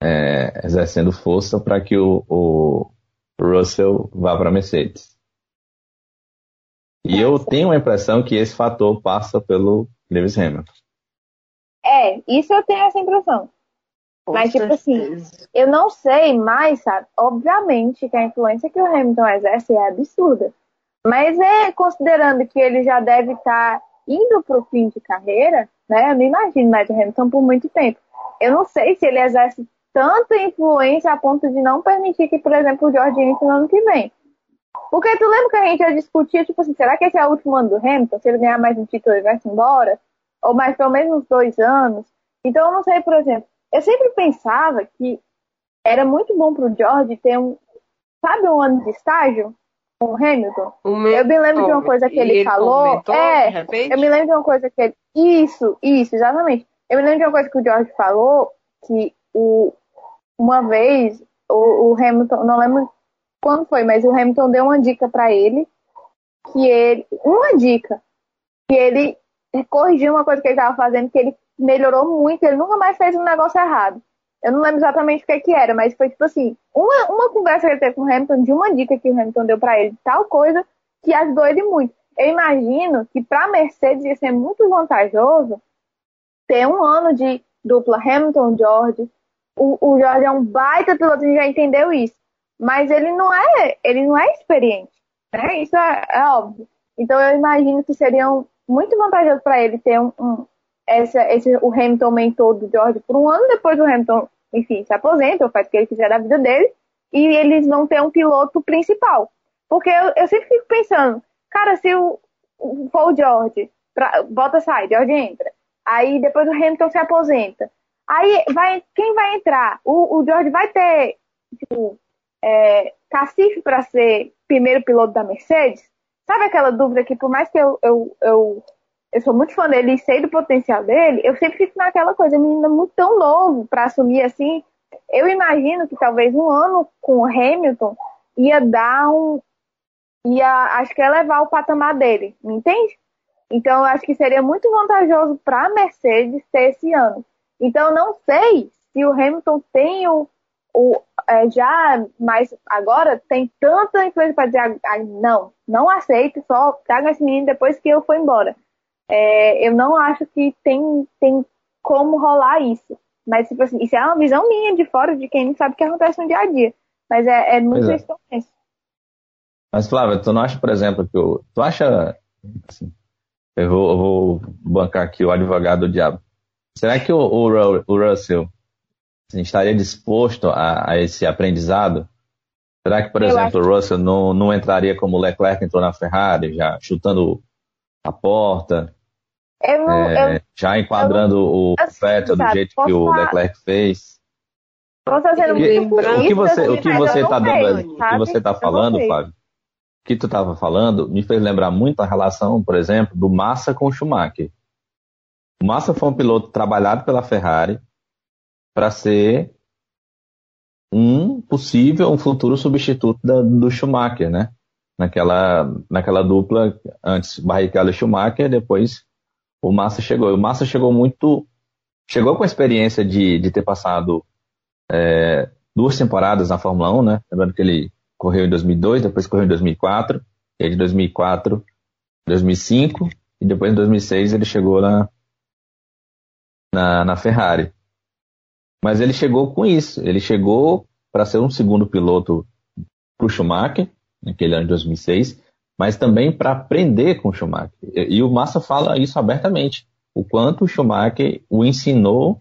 é, exercendo força para que o, o, Russell vá para a Mercedes. E eu tenho a impressão que esse fator passa pelo Lewis Hamilton. É, isso eu tenho essa impressão. Com Mas, tipo assim, eu não sei mais, sabe? Obviamente que a influência que o Hamilton exerce é absurda. Mas é considerando que ele já deve estar tá indo para o fim de carreira, né? Eu não imagino o Hamilton por muito tempo. Eu não sei se ele exerce tanta influência a ponto de não permitir que, por exemplo, o George entre no ano que vem. Porque tu lembra que a gente já discutia, tipo assim, será que esse é o último ano do Hamilton? Se ele ganhar mais um título, ele vai se embora? Ou mais pelo menos dois anos? Então eu não sei, por exemplo, eu sempre pensava que era muito bom pro George ter um, sabe, um ano de estágio o Hamilton. Um eu me lembro de uma coisa que ele, ele falou. comentou, é, eu me lembro de uma coisa que ele. Isso, isso, exatamente. Eu me lembro de uma coisa que o George falou, que o, uma vez o, o Hamilton, não lembro quando foi, mas o Hamilton deu uma dica para ele, que ele. Uma dica, que ele corrigiu uma coisa que ele estava fazendo, que ele melhorou muito, ele nunca mais fez um negócio errado. Eu não lembro exatamente o que, que era, mas foi tipo assim, uma, uma conversa que ele teve com o Hamilton, de uma dica que o Hamilton deu para ele, tal coisa, que ajudou ele muito. Eu imagino que para a Mercedes ia ser muito vantajoso ter um ano de dupla Hamilton-George. O, o George é um baita piloto, a gente já entendeu isso. Mas ele não é, ele não é experiente, né? Isso é, é óbvio. Então eu imagino que seria um, muito vantajoso para ele ter um, um essa, esse, o Hamilton mentor do George por um ano, depois o Hamilton, enfim, se aposenta, ou faz o que ele quiser da vida dele, e eles vão ter um piloto principal. Porque eu, eu sempre fico pensando, cara, se o, for o George, pra, bota sai, George entra. Aí depois o Hamilton se aposenta. Aí vai, quem vai entrar? O, o George vai ter, tipo, é, cacife para ser primeiro piloto da Mercedes? Sabe aquela dúvida que por mais que eu, eu, eu eu sou muito fã dele e sei do potencial dele, eu sempre fico naquela coisa, menina muito tão novo para assumir assim. Eu imagino que talvez um ano com o Hamilton ia dar um. ia, acho que ia levar o patamar dele, me entende? Então eu acho que seria muito vantajoso para a Mercedes ter esse ano. Então eu não sei se o Hamilton tem o, o é, já, mas agora tem tanta influência para dizer, ah, não, não aceito, só traga esse menino depois que eu for embora. É, eu não acho que tem, tem como rolar isso. Mas, tipo assim, isso é uma visão minha de fora, de quem não sabe o que acontece no dia a dia. Mas é, é muito é. isso. Mas, Flávia, tu não acha, por exemplo, que o. Tu acha. Assim, eu, vou, eu vou bancar aqui o advogado do diabo. Será que o, o, o Russell assim, estaria disposto a, a, esse aprendizado? Será que, por Eu exemplo, o Russell não, não entraria como o Leclerc entrou na Ferrari, já chutando a porta, Eu não. é, eu, já enquadrando o assim, Vettel do sabe, jeito que o Leclerc fez? Posso sendo O que, muito o que clubista, você, assim, o que você eu tá dando, sei, o que você tá Eu não falando. Flávio, o que tu tava falando me fez lembrar muito a relação, por exemplo, do Massa com o Schumacher. O Massa foi um piloto trabalhado pela Ferrari para ser um possível, um futuro substituto da- do Schumacher, né? Naquela, naquela dupla, antes Barrichello e Schumacher, depois o Massa chegou. O Massa chegou muito, chegou com a experiência de, de ter passado é, duas temporadas na Fórmula 1, né? Lembrando que ele correu em 2002, depois correu em 2004, e de 2004, 2005, e depois em 2006 ele chegou na, na, na Ferrari. Mas ele chegou com isso, ele chegou para ser um segundo piloto para o Schumacher, naquele ano de 2006, mas também para aprender com Schumacher. E, e o Massa fala isso abertamente, o quanto o Schumacher o ensinou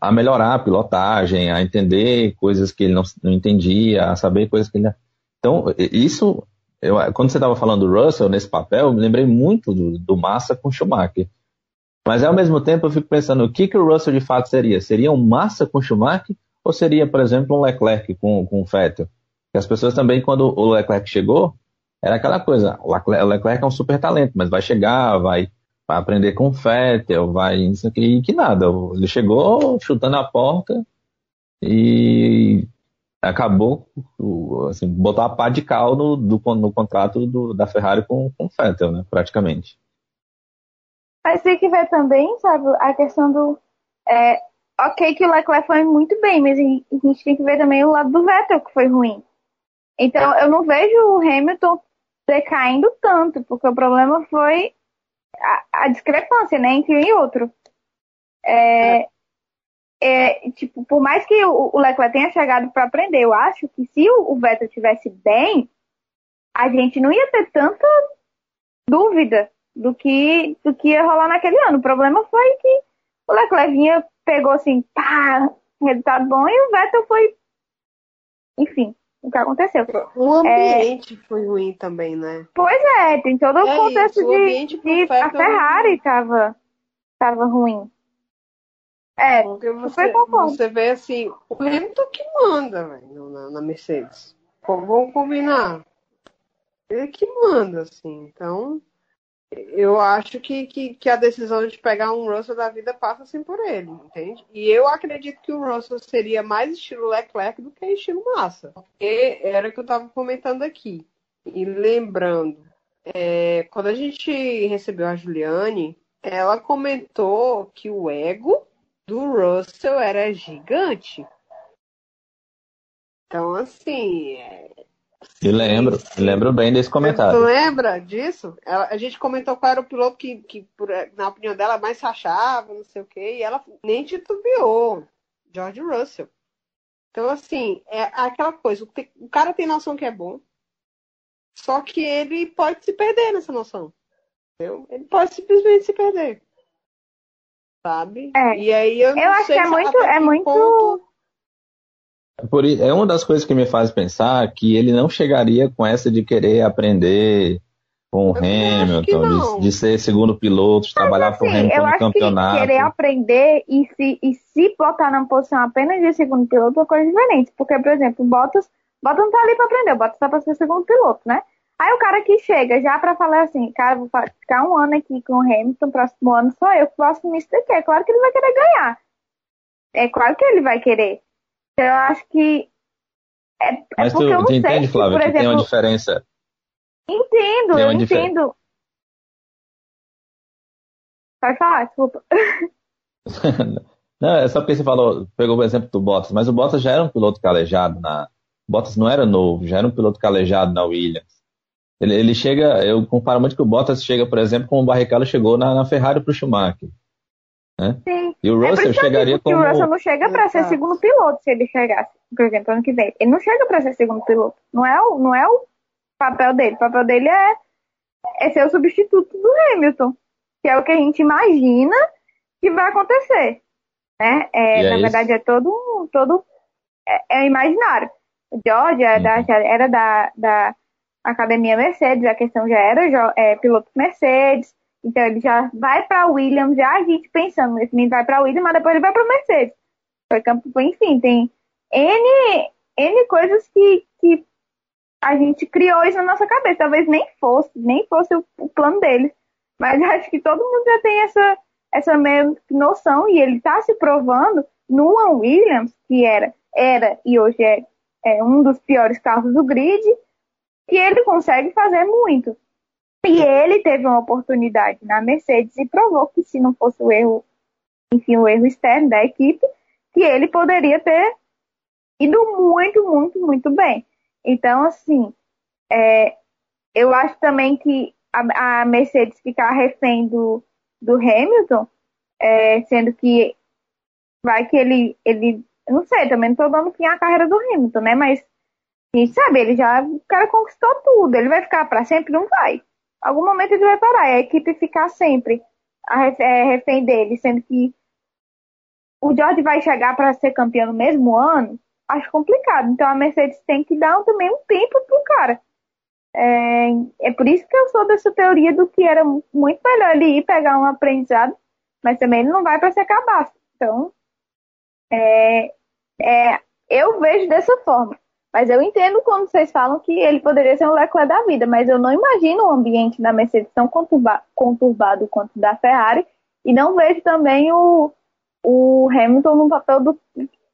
a melhorar a pilotagem, a entender coisas que ele não, não entendia, a saber coisas que ele. Então, isso, eu, quando você estava falando do Russell nesse papel, eu me lembrei muito do, do Massa com Schumacher. Mas ao mesmo tempo eu fico pensando, o que, que o Russell de fato seria? Seria um Massa com Schumacher ou seria, por exemplo, um Leclerc com, com o Vettel? As pessoas também, quando o Leclerc chegou, era aquela coisa, o Leclerc, é um super talento, mas vai chegar, vai, vai aprender com o Vettel, vai isso aqui, e que nada. Ele chegou chutando a porta e acabou, assim, botou a pá de cal no, do, no contrato do, da Ferrari com, com o Vettel, né, praticamente. Mas tem que ver também, sabe, a questão do. É, ok, que o Leclerc foi muito bem, mas a gente tem que ver também o lado do Vettel, que foi ruim. Então, eu não vejo o Hamilton decaindo tanto, porque o problema foi a, a discrepância, né, entre um e outro. É, é, tipo, por mais que o, o Leclerc tenha chegado para aprender, eu acho que se o, o Vettel tivesse bem, a gente não ia ter tanta dúvida do que, do que ia rolar naquele ano. O problema foi que o Leclerc vinha, pegou assim, pá, resultado bom, e o Vettel foi. Enfim, o que aconteceu. O ambiente foi ruim também, né? Pois é, tem todo o É contexto isso, o de, pro de a Ferrari tava, tava ruim. É, Porque você, você vê assim, o Hamilton que manda, velho, na, na Mercedes. Vamos combinar. Ele que manda, assim. Então, eu acho que, que, que, a decisão de pegar um Russell da vida passa assim por ele, entende? E eu acredito que o Russell seria mais estilo Leclerc do que estilo Massa. Porque era o que eu estava comentando aqui. E lembrando, é, quando a gente recebeu a Juliane, ela comentou que o ego do Russell era gigante. Então, assim. É... Eu lembro, eu lembro bem desse comentário. Você lembra disso? Ela, a gente comentou qual era o piloto que, que por, na opinião dela, mais se achava, não sei o quê, e ela nem titubeou. George Russell. Então, assim, é aquela coisa, o cara tem noção que é bom, só que ele pode se perder nessa noção. Entendeu? Ele pode simplesmente se perder sabe? É. E aí eu, eu acho que é muito, é muito. Ponto... Por, é uma das coisas que me faz pensar que ele não chegaria com essa de querer aprender com o Hamilton, de, de, ser segundo piloto, de trabalhar assim, com o Hamilton eu no acho campeonato. Que querer aprender e se, e se botar na posição apenas de segundo piloto é coisa diferente. Porque, por exemplo, o Bottas, Bottas não tá ali para aprender, o Bottas tá para ser segundo piloto, né? Aí o cara que chega já para falar assim, cara, vou ficar um ano aqui com o Hamilton, próximo ano sou eu que posso nisso daqui. É claro que ele vai querer ganhar. É claro que ele vai querer. Eu acho que. É, é Mas tu, tu entende, se, Flávio, que exemplo, tem uma diferença. Entendo, eu entendo. Pode falar, desculpa. <laughs> não, é só porque você falou, pegou o exemplo do Bottas, mas o Bottas já era um piloto calejado na. O Bottas não era novo, já era um piloto calejado na Williams. Ele, ele chega, eu comparo muito que o Bottas chega, por exemplo, como o Barrichello chegou na, na Ferrari para o Schumacher. Né? Sim. E o é Russell é chegaria como. o Russell não chega para ser segundo piloto se ele chegasse, por exemplo, ano que vem. Ele não chega para ser segundo piloto. Não é, o, não é o papel dele. O papel dele é, é ser o substituto do Hamilton, que é o que a gente imagina que vai acontecer. Né? É, é na verdade, é todo, todo é, é imaginário. O George era, uhum. da, era da, da Academia Mercedes, a questão já era é, piloto Mercedes, então ele já vai para Williams, já a gente pensando, esse menino vai para Williams, mas depois ele vai para Mercedes. Enfim, tem N, N coisas que, que a gente criou isso na nossa cabeça. Talvez nem fosse, nem fosse o, o plano deles. Mas <laughs> acho que todo mundo já tem essa, essa meio noção e ele está se provando no Williams, que era, era e hoje é, é um dos piores carros do grid, que ele consegue fazer muito. E ele teve uma oportunidade na Mercedes e provou que se não fosse o erro, enfim, o erro externo da equipe, que ele poderia ter ido muito, muito, muito bem. Então, assim, é, eu acho também que a, a, Mercedes ficar refém do, do Hamilton, é, sendo que vai que ele, ele, não sei, também não tô dando fim à carreira do Hamilton, né? Mas e sabe, ele já, o cara conquistou tudo. Ele vai ficar para sempre? Não vai. Algum momento ele vai parar. E a equipe ficar sempre a é, refém dele, sendo que o George vai chegar para ser campeão no mesmo ano, acho complicado. Então a Mercedes tem que dar também um tempo pro cara. É, é por isso que eu sou dessa teoria do que era muito melhor ele ir pegar um aprendizado, mas também ele não vai para se acabar. Então, é, é, eu vejo dessa forma. Mas eu entendo quando vocês falam que ele poderia ser um Leclerc da vida, mas eu não imagino o ambiente da Mercedes tão conturba, conturbado quanto da Ferrari, e não vejo também o, o Hamilton no papel do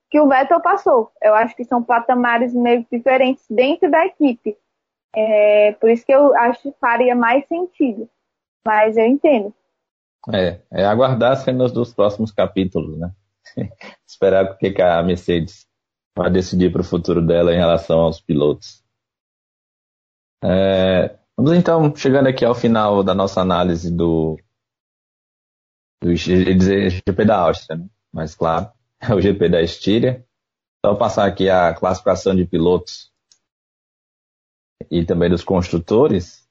que o Vettel passou. Eu acho que são patamares meio diferentes dentro da equipe. É, por isso que eu acho que faria mais sentido. Mas eu entendo. É, é aguardar as cenas dos próximos capítulos, né? <laughs> Esperar o que a Mercedes vai decidir para o futuro dela em relação aos pilotos. É, vamos então chegando aqui ao final da nossa análise do, do GP da Áustria, né? mas claro, é <laughs> o GP da Estíria. Então, vou passar aqui a classificação de pilotos e também dos construtores,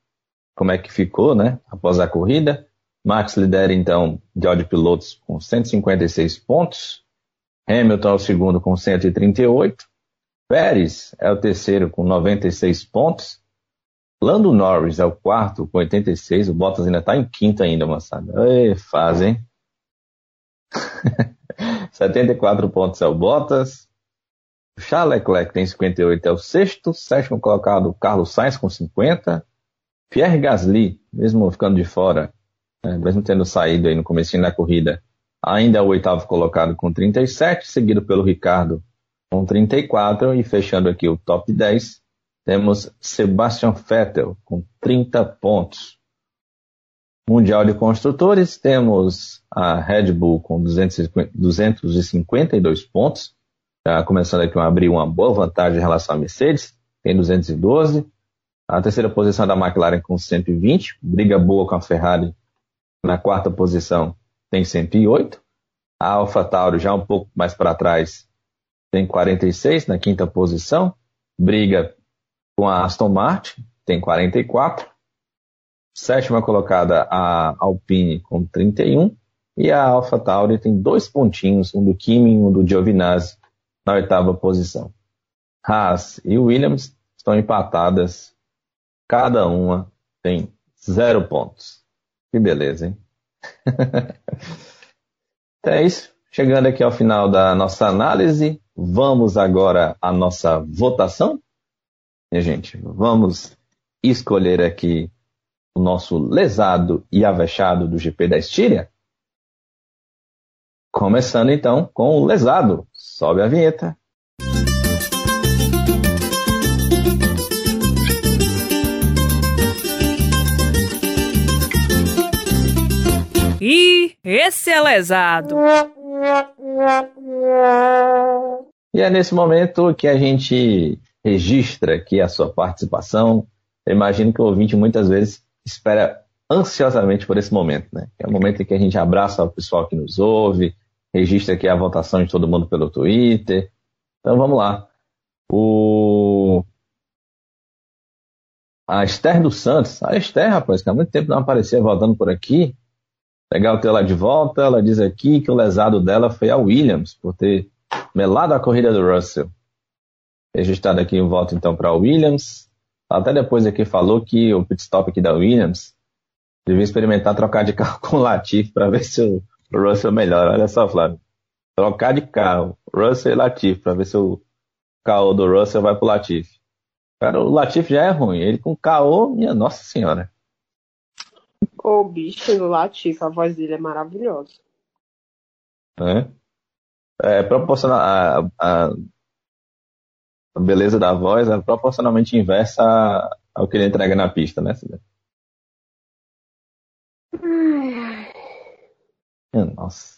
como é que ficou, né, após a corrida. Max lidera então de pilotos com 156 pontos, Hamilton é o segundo com 138. Pérez é o terceiro com 96 pontos. Lando Norris é o quarto com 86. O Bottas ainda está em quinto ainda, moçada. Ei, faz, hein? <laughs> 74 pontos é o Bottas. Charles Leclerc tem 58, é o sexto. Sétimo colocado, Carlos Sainz com 50. Pierre Gasly, mesmo ficando de fora, né, mesmo tendo saído aí no começo da corrida, ainda é o oitavo colocado com 37, seguido pelo Ricardo com 34 e fechando aqui o top 10, temos Sebastian Vettel com 30 pontos. Mundial de Construtores, temos a Red Bull com 252 pontos, já começando aqui a abrir uma boa vantagem em relação à Mercedes, tem 212. A terceira posição da McLaren com 120, briga boa com a Ferrari na quarta posição, tem 108. A AlphaTauri já um pouco mais para trás, tem 46 na quinta posição, briga com a Aston Martin, tem 44. Sétima colocada a Alpine com 31 e a AlphaTauri tem dois pontinhos, um do Kimi e um do Giovinazzi na oitava posição. Haas e Williams estão empatadas, cada uma tem zero pontos. Que beleza, hein? <laughs> então é isso. Chegando aqui ao final da nossa análise, vamos agora à nossa votação. Minha gente, vamos escolher aqui o nosso lesado e avexado do GP da Estíria? Começando então com o lesado. Sobe a vinheta. Esse é lesado. E é nesse momento que a gente registra aqui a sua participação. Eu imagino que o ouvinte muitas vezes espera ansiosamente por esse momento, né? É o momento em que a gente abraça o pessoal que nos ouve, registra aqui a votação de todo mundo pelo Twitter. Então vamos lá. O... A Esther dos Santos. A Esther, rapaz, que há muito tempo não aparecia voltando por aqui. Legal ter ela de volta. Ela diz aqui que o lesado dela foi a Williams, por ter melado a corrida do Russell. Registrado aqui o voto então para a Williams. Até depois aqui falou que o pit stop aqui da Williams devia experimentar trocar de carro <laughs> com o Latifi para ver se o Russell melhora. Olha só, Flávio. Trocar de carro, Russell e Latifi, para ver se o carro do Russell vai pro Latifi. Cara, o Latifi já é ruim. Ele com KO, minha nossa senhora. O bicho do Latifi, a voz dele é maravilhosa. É, é proporcional. A, a, a beleza da voz é proporcionalmente inversa ao que ele entrega na pista, né, Cida? Nossa.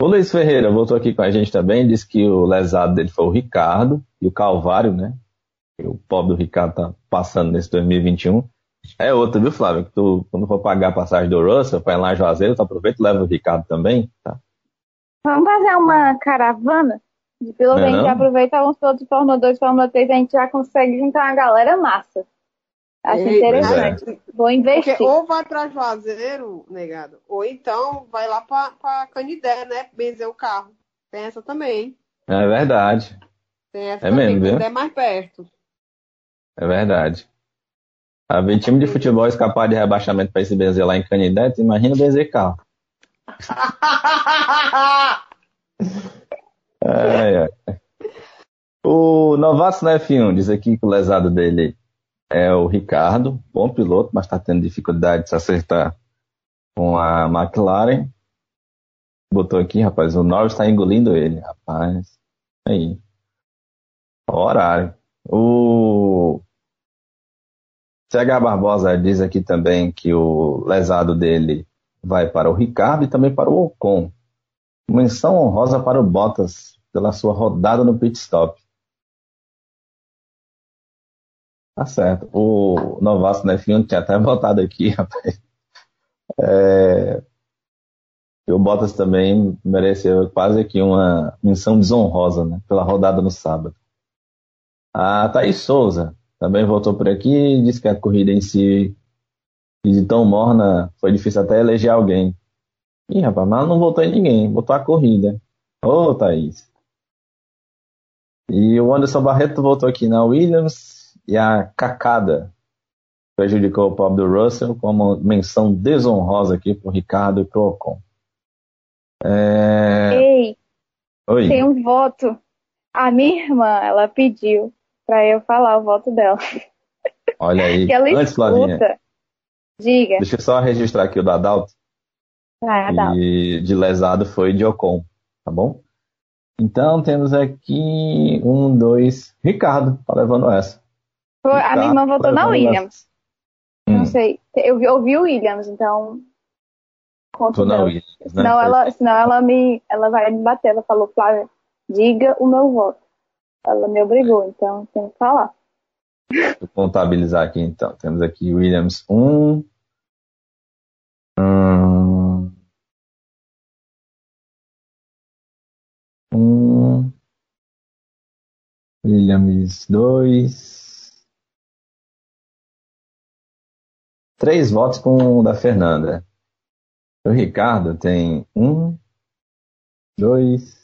O Luiz Ferreira voltou aqui com a gente também, disse que o lesado dele foi o Ricardo e o Calvário, né? O pobre do Ricardo tá passando nesse 2021. É outro, viu, Flávio? Que tu, quando for pagar a passagem do Russell para ir lá em Juazeiro, tu aproveita e leva o Ricardo também, tá? Vamos fazer uma caravana de piloto, Não é a gente não? aproveita uns pilotos de Fórmula 2, Fórmula 3, a gente já consegue juntar uma galera massa. Acho Ei, interessante. Vou investir. Porque ou vai pra Juazeiro, negado, ou então vai lá pra, pra Canidé, né? Benzer o carro. Tem essa também. É verdade, Tem essa É também, mesmo, viu? É mais perto. é verdade. A ver time de futebol escapar de rebaixamento para esse benzer lá em Canidé, tu imagina benzer carro. <laughs> Ai, ai. O novato na F1 diz aqui que o lesado dele é o Ricardo, bom piloto, mas está tendo dificuldade de se acertar com a McLaren. Botou aqui, rapaz, o Norris está engolindo ele, rapaz. Aí. O horário. O CH Barbosa diz aqui também que o lesado dele vai para o Ricardo e também para o Ocon. Menção honrosa para o Bottas pela sua rodada no pit stop. Tá certo. O Novato na F1 tinha até <laughs> votado aqui, rapaz. É... O Bottas também mereceu quase aqui uma menção desonrosa, né? Pela rodada no sábado. A Thaís Souza também voltou por aqui e disse que a corrida em si, de tão morna, foi difícil até eleger alguém. Ih, rapaz, mas não votou em ninguém, votou a corrida. Ô, Thaís. E o Anderson Barreto voltou aqui na Williams e a Cacada prejudicou o pobre do Russell com uma menção desonrosa aqui pro Ricardo e pro Ocon. É... Ei, Oi. Tem um voto. A minha irmã, ela pediu pra eu falar o voto dela. Olha aí. Que <laughs> ela Antes, Flavinha. Diga. deixa eu só registrar aqui o da Adalto. Ah, dá. E de lesado foi de Ocon, tá bom? Então temos aqui um, dois. Ricardo tá levando essa. Foi- A minha irmã Ricardo votou na levando Williams. Hum, Não sei. Eu vi, eu vi o Williams, então. Conto na. Williams, né? Senão ela, senão ela me, ela vai me bater. Ela falou, Flávia, diga o meu voto. Ela me obrigou, então tem que falar. Eu contabilizar aqui então. Temos aqui Williams 1. Hum, um, Williams 2. Três votos com o da Fernanda. O Ricardo tem um, dois,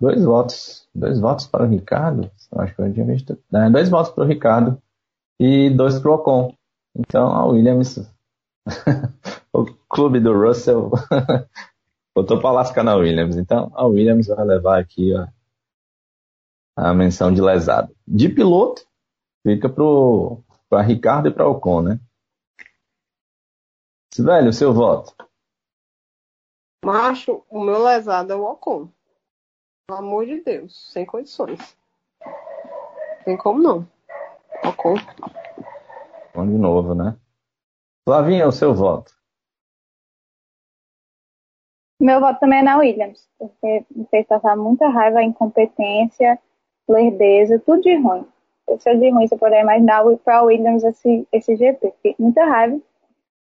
dois votos. Dois votos para o Ricardo. Acho que eu tinha visto. É, dois votos para o Ricardo e dois para o Ocon. Então a Williams. <laughs> o clube do Russell <laughs> botou para lascar na Williams. Então a Williams vai levar aqui ó, a menção de lesado. De piloto, fica para Ricardo e para Ocon, né? Velho, o seu voto. Macho, o meu lesado é o Ocon. Pelo amor de Deus, sem condições. Tem como não. Ocon. Vamos de novo, né? Flavinha, o seu voto. Meu voto também é na Williams, porque me fez passar muita raiva, incompetência, lerdeza, tudo de ruim. Tudo de ruim, você puder imaginar para a Williams esse, esse GP. Fiquei muita raiva.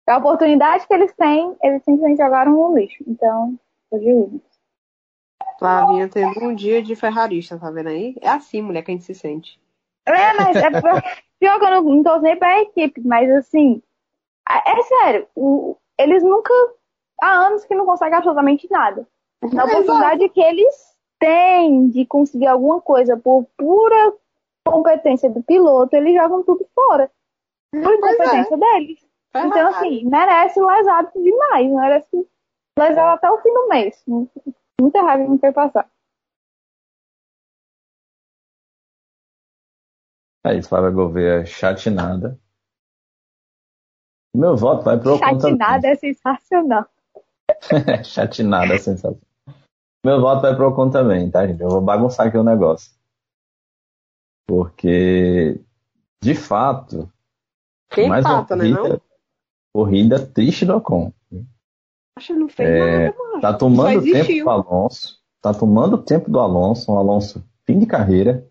A oportunidade que eles têm, eles simplesmente jogaram no lixo. Então, tô de Williams. Flavinha tendo um dia de ferrarista, tá vendo aí? É assim, mulher, que a gente se sente. É, mas é <laughs> pior, que eu não, não nem pra equipe, mas assim, é sério, o- eles nunca, há anos que não conseguem absolutamente nada. Na oportunidade que eles têm de conseguir alguma coisa por pura competência do piloto, eles jogam tudo fora. Por é. incompetência deles. Então, Ferrari. assim, merece lesado demais, merece lesado até o fim do mês. Muita raiva me fez passar. Aí, Flávia Gouveia, chatinada. Meu voto vai pro. Chatinada é sensacional. <laughs> Chatinada, sensação. Meu voto vai pro Ocon também, tá, gente? Eu vou bagunçar aqui o negócio. Porque, de fato, Quem mais uma empata, né? Não? corrida, corrida triste do Ocon. Acho que não fez É, nada, macho. Tá tomando o tempo do Alonso. Tá tomando o tempo do Alonso. Um Alonso fim de carreira.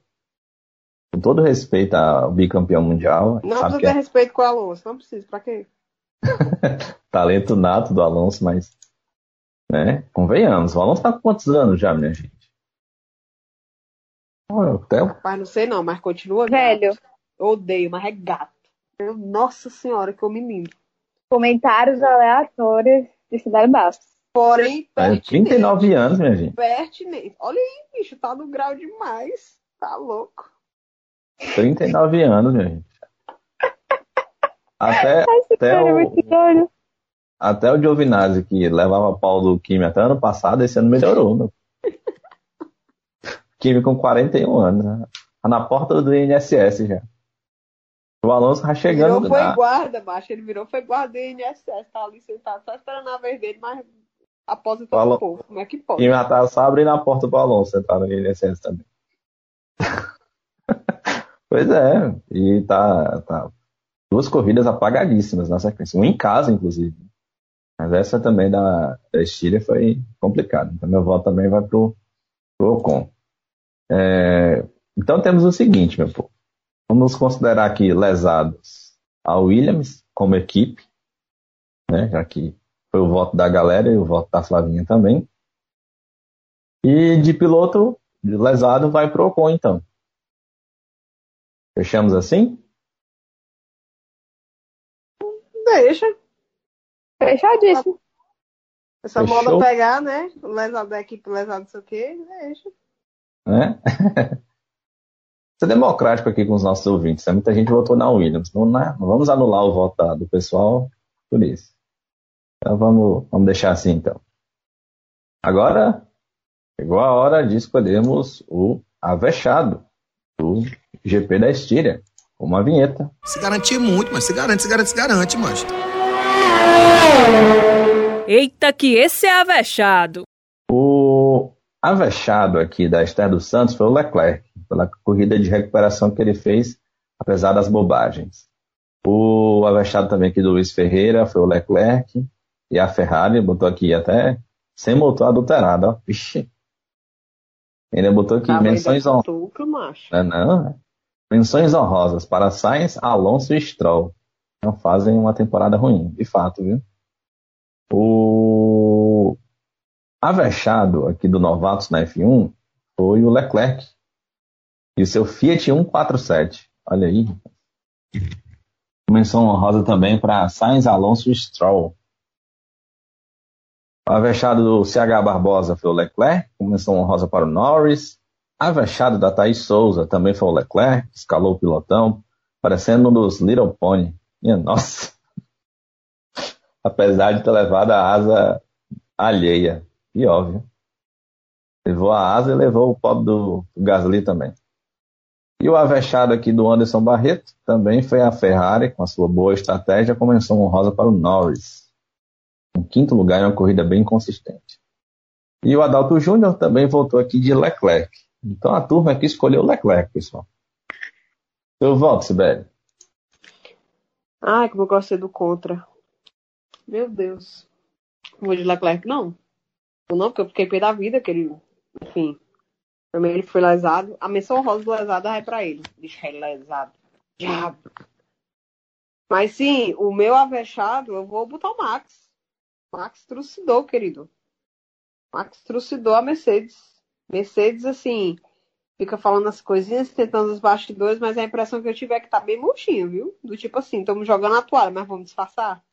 Com todo respeito ao bicampeão mundial. Não sabe precisa que ter é respeito com o Alonso. Não precisa. Pra quê? <laughs> talento nato do Alonso, mas. Né? Convenhamos. O Alonso tá com quantos anos já, minha gente? Até o Rapaz, não sei não, mas continua Velho. gato. Eu odeio, mas é gato. Eu- nossa senhora, que homem lindo. Comentários aleatórios de Cidade Bastos. Porém, é, pertinente. 39 anos, minha gente. Pertinente. Olha aí, bicho, tá no grau demais. Tá louco. 39 anos, minha gente. Até, Esse até, é o, até o Giovinazzi, que levava pau do Kimi até ano passado, esse ano melhorou, meu. <laughs> Kimi com 41 anos, né? Tá na porta do INSS já. O Alonso tá chegando Virou foi na- guarda, macho. Ele virou foi guarda do INSS. Tá ali sentado só esperando a vez dele, mas aposentou Fala- o povo. Como é que pode? Já tá só abrindo a porta pro Alonso entrar no INSS também. <laughs> pois é, e tá, tá duas corridas apagadíssimas na sequência. Um em casa, inclusive. Mas essa também da, da Estíria foi complicada. Então meu voto também vai pro, pro Ocon. É, então temos o seguinte, meu povo. Vamos considerar aqui lesados a Williams como equipe, né, já que foi o voto da galera e o voto da Flavinha também. E de piloto, de lesado, vai pro Ocon, então. Fechamos assim? Deixa Fechadíssimo. essa Fechou? moda pegar, né? O lesado da equipe, o lesado não sei o quê. Deixa. Né? <laughs> Ser democrático aqui com os nossos ouvintes. né? Muita gente votou na Williams. Não, né? não vamos anular o voto do pessoal por isso. Então vamos, vamos deixar assim então. Agora chegou a hora de escolhermos o avexado do GP da Estíria, com uma vinheta. Se garantir muito, mas se garante, se garante, se garante, mas. Eita, que esse é avexado. Avexado aqui da Esther dos Santos foi o Leclerc, pela corrida de recuperação que ele fez, apesar das bobagens. O avexado também aqui do Luiz Ferreira foi o Leclerc, e a Ferrari botou aqui até sem motor adulterado, ó. Vixe. Ainda botou aqui Ah, menções é honrosas. macho. Não, não. é. Menções honrosas para Sainz, Alonso e Stroll. Não fazem uma temporada ruim, de fato, viu? O avexado aqui do Novatos na F1 foi o Leclerc e o seu Fiat 147. Olha aí. Menção honrosa também para Sainz, Alonso e Stroll. O avexado do CH Barbosa foi o Leclerc, menção honrosa para o Norris. Avexado da Thaís Souza também foi o Leclerc, escalou o pilotão, parecendo um dos Little Pony. Minha nossa. <laughs> Apesar de ter levado a asa alheia. E óbvio. Levou a asa e levou o pobre do, do Gasly também. E o avexado aqui do Anderson Barreto também foi a Ferrari, com a sua boa estratégia, com menção honrosa para o Norris. Em quinto lugar, em uma corrida bem consistente. E o Adalto Júnior também voltou aqui de Leclerc. Então a turma aqui escolheu Leclerc, pessoal. Eu volto, Sibeli. Ai, como eu gostei do contra. Meu Deus. Vou de Leclerc, não. Não, porque eu fiquei pé da vida, que ele. Enfim. Também ele foi lesado. A menção rosa do lesado vai pra ele. Bicho, é lesado. Diabo. Mas sim, o meu avexado, eu vou botar o Max. Max trucidou, querido. Max trucidou a Mercedes. Mercedes, assim, fica falando as coisinhas, tentando os bastidores, mas a impressão que eu tive é que tá bem murchinho, viu? Do tipo assim, estamos jogando a toalha, mas vamos disfarçar.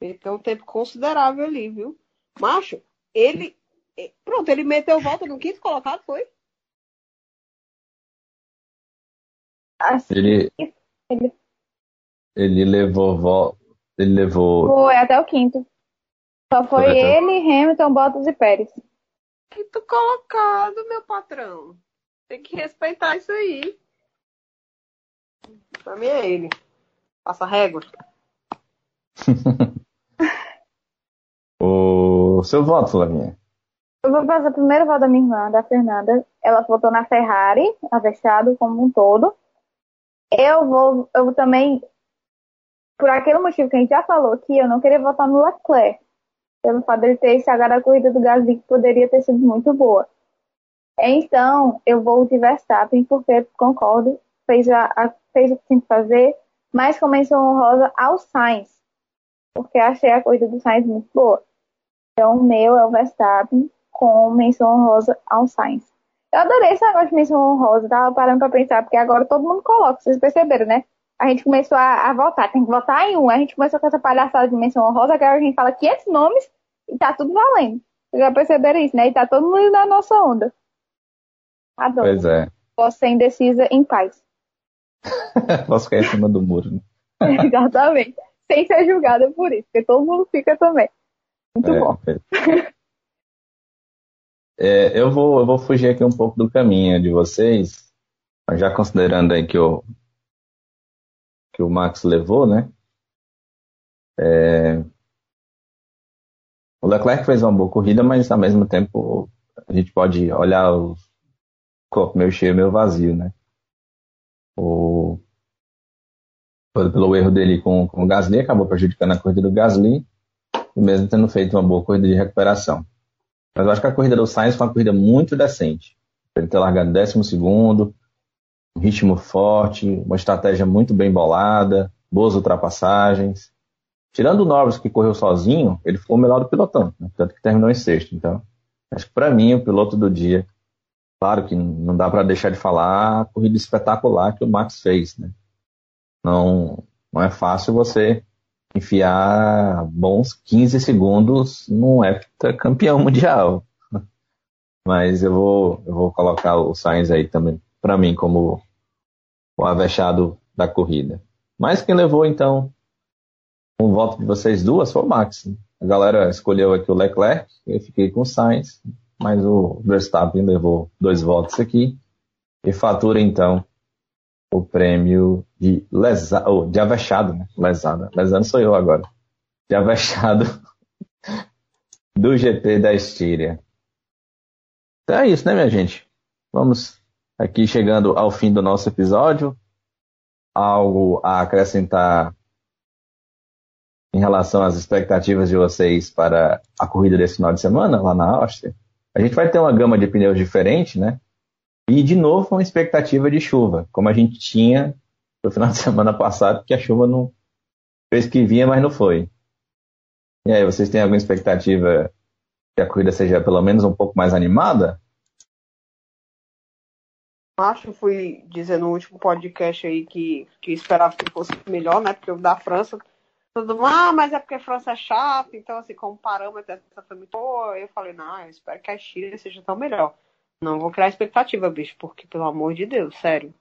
Então, um tempo considerável ali, viu? Macho, ele. eh, Pronto, ele meteu volta no quinto colocado, foi? Assim, Ele, Ele- ele levou vo- ele levou foi até o quinto. Só foi Foi até- ele, Hamilton, Bottas e Pérez. Quinto colocado, meu patrão. Tem que respeitar isso aí. Pra mim é ele. Passa régua. <laughs> o seu voto, Flavinha. Eu vou fazer o primeiro voto da minha irmã, da Fernanda. Ela votou na Ferrari, avexado como um todo. Eu vou, eu também, por aquele motivo que a gente já falou aqui, eu não queria votar no Leclerc. Pelo fato dele ter estragado a corrida do Gasly, que poderia ter sido muito boa. Então, eu vou de Verstappen, porque concordo, fez, a, a- fez o que tinha que fazer, mas com menção honrosa ao Sainz, porque achei a corrida do Sainz muito boa. Então, o meu é o Verstappen, com menção honrosa ao Sainz. Eu adorei esse negócio de menção honrosa, tava parando pra pensar, porque agora todo mundo coloca, vocês perceberam, né? A gente começou a, a votar, tem que votar em um. A gente começou com essa palhaçada de menção honrosa, agora a gente fala 500 nomes e tá tudo valendo. Vocês já perceberam isso, né? E tá todo mundo na nossa onda. Adoro. Pois é. Posso ser indecisa em paz. <laughs> Posso cair em cima do muro. Né? <laughs> Exatamente. Sem ser julgada por isso, porque todo mundo fica também. Muito É, bom. <laughs> é, eu, vou, eu vou fugir aqui um pouco do caminho de vocês, já considerando aí que o, que o Max levou, né? É, o Leclerc fez uma boa corrida, mas ao mesmo tempo a gente pode olhar o copo meio cheio, meio vazio, né? O, pelo pelo erro dele com, com o Gasly, acabou prejudicando a corrida do Gasly, mesmo tendo feito uma boa corrida de recuperação. Mas eu acho que a corrida do Sainz foi uma corrida muito decente. Ele ter largado décimo segundo, um ritmo forte, uma estratégia muito bem bolada, boas ultrapassagens. Tirando o Norris, que correu sozinho, ele ficou o melhor do pilotão, né? tanto que terminou em sexto. Então, acho que para mim, o piloto do dia, claro que não dá para deixar de falar a corrida espetacular que o Max fez. Né? Não, não é fácil você enfiar bons 15 segundos num heptacampeão mundial. <laughs> Mas eu vou, eu vou colocar o Sainz aí também, para mim, como o avexado da corrida. Mas quem levou, então, um voto de vocês duas foi o Max. A galera escolheu aqui o Leclerc, eu fiquei com o Sainz, mas o Verstappen levou dois votos aqui e fatura então o prêmio de lesa, oh, de avexado, né? Lesada. Lesando sou eu agora. De avexado <laughs> do GP da Estíria. Então é isso, né, minha gente? Vamos aqui chegando ao fim do nosso episódio. Algo a acrescentar em relação às expectativas de vocês para a corrida desse final de semana lá na Áustria? A gente vai ter uma gama de pneus diferente, né? E, de novo, uma expectativa de chuva, como a gente tinha no final de <laughs> semana passado, que a chuva não fez que vinha, mas não foi. E aí, vocês têm alguma expectativa que a corrida seja pelo menos um pouco mais animada? Acho, fui dizer no último podcast aí que, que esperava que fosse melhor, né? Porque o da França, todo mundo, ah, mas é porque a França é chata, então assim, como parâmetro, essa foi muito boa. Eu falei, não, eu espero que a Chile seja tão melhor. Não vou criar expectativa, bicho, porque, pelo amor de Deus, sério.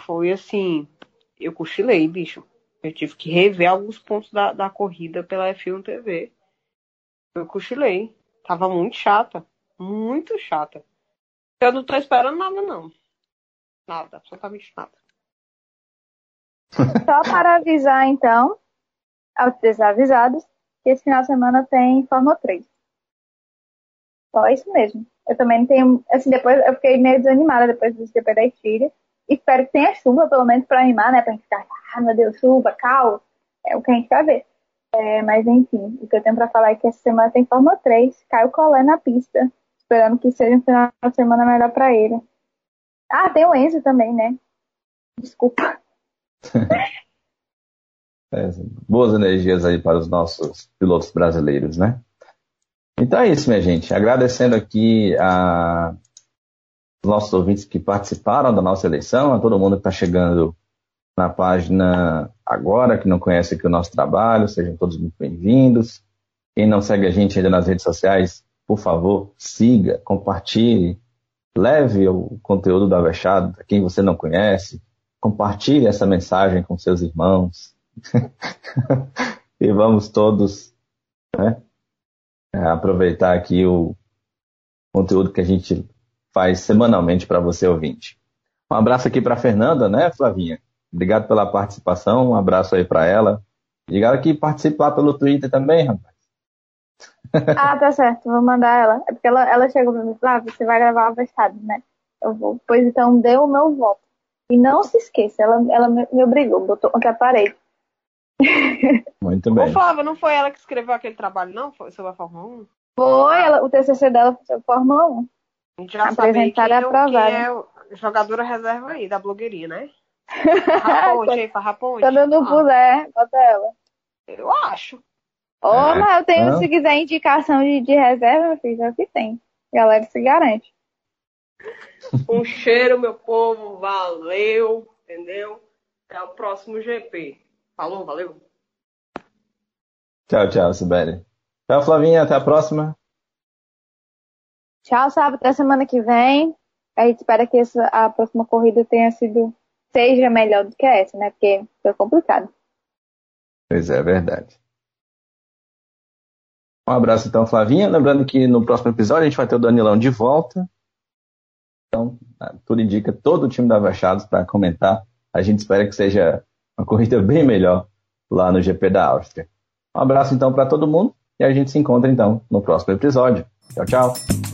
Foi assim. Eu cochilei, bicho. Eu tive que rever alguns pontos da, da corrida pela F1 TV. Eu cochilei. Tava muito chata. Muito chata. Eu não tô esperando nada, não. Nada, absolutamente nada. Só para avisar, então, aos desavisados, que esse final de semana tem Fórmula 3. Só isso mesmo. Eu também tenho. Assim, depois eu fiquei meio desanimada depois do GP da Estíria. Espero que tenha chuva, pelo menos, para animar, né? Pra gente ficar, ah, meu Deus, chuva, caos. É o que a gente vai ver. É, mas enfim, o que eu tenho para falar é que essa semana tem Fórmula 3, Caio Colé na pista, esperando que seja um final de semana melhor para ele. Ah, tem o Enzo também, né? Desculpa. <laughs> é, boas energias aí para os nossos pilotos brasileiros, né? Então é isso, minha gente. Agradecendo aqui a os nossos ouvintes que participaram da nossa eleição, a todo mundo que está chegando na página agora, que não conhece aqui o nosso trabalho, sejam todos muito bem-vindos. Quem não segue a gente ainda nas redes sociais, por favor, siga, compartilhe, leve o conteúdo do Avexado a quem você não conhece, compartilhe essa mensagem com seus irmãos. <laughs> e vamos todos né, é, aproveitar aqui o conteúdo que a gente faz semanalmente para você ouvinte. Um abraço aqui para Fernanda, né, Flavinha? Obrigado pela participação, um abraço aí para ela. Diga que participe lá pelo Twitter também, rapaz. <laughs> Ah, tá certo, vou mandar ela. É porque ela, ela chegou para mim e falou, ah, você vai gravar o vestado, né? Eu vou. Pois então, dê o meu voto. E não se esqueça, ela, ela me, me obrigou, botou aqui a parede. Muito bem. Ô, Flávia, não foi ela que escreveu aquele trabalho, não? Foi sobre a Fórmula 1? Foi, ela, o TCC dela foi sobre a Fórmula 1. A gente já sabe quem, é, é o jogadora reserva aí da blogueirinha, né? <laughs> Raponte aí, Raponte. Quando eu não ah. puder, bota ela. Eu acho. Ô, oh, mas eu tenho, se quiser indicação de, de reserva, meu filho, é o que tem. Galera se garante. <laughs> Um cheiro, meu povo. Valeu. Entendeu? Até o próximo GP. Falou, valeu. Tchau, tchau, Sibeli. Tchau, Flavinha. Até a próxima. Tchau, sábado. Até semana que vem. A gente espera que essa, a próxima corrida tenha sido seja melhor do que essa, né? Porque foi complicado. Pois é, é verdade. Um abraço então, Flavinha. Lembrando que no próximo episódio a gente vai ter o Danilão de volta. Então, tudo indica todo o time da Vachados para comentar. A gente espera que seja uma corrida bem melhor lá no GP da Áustria. Um abraço então para todo mundo e a gente se encontra então no próximo episódio. Tchau, tchau.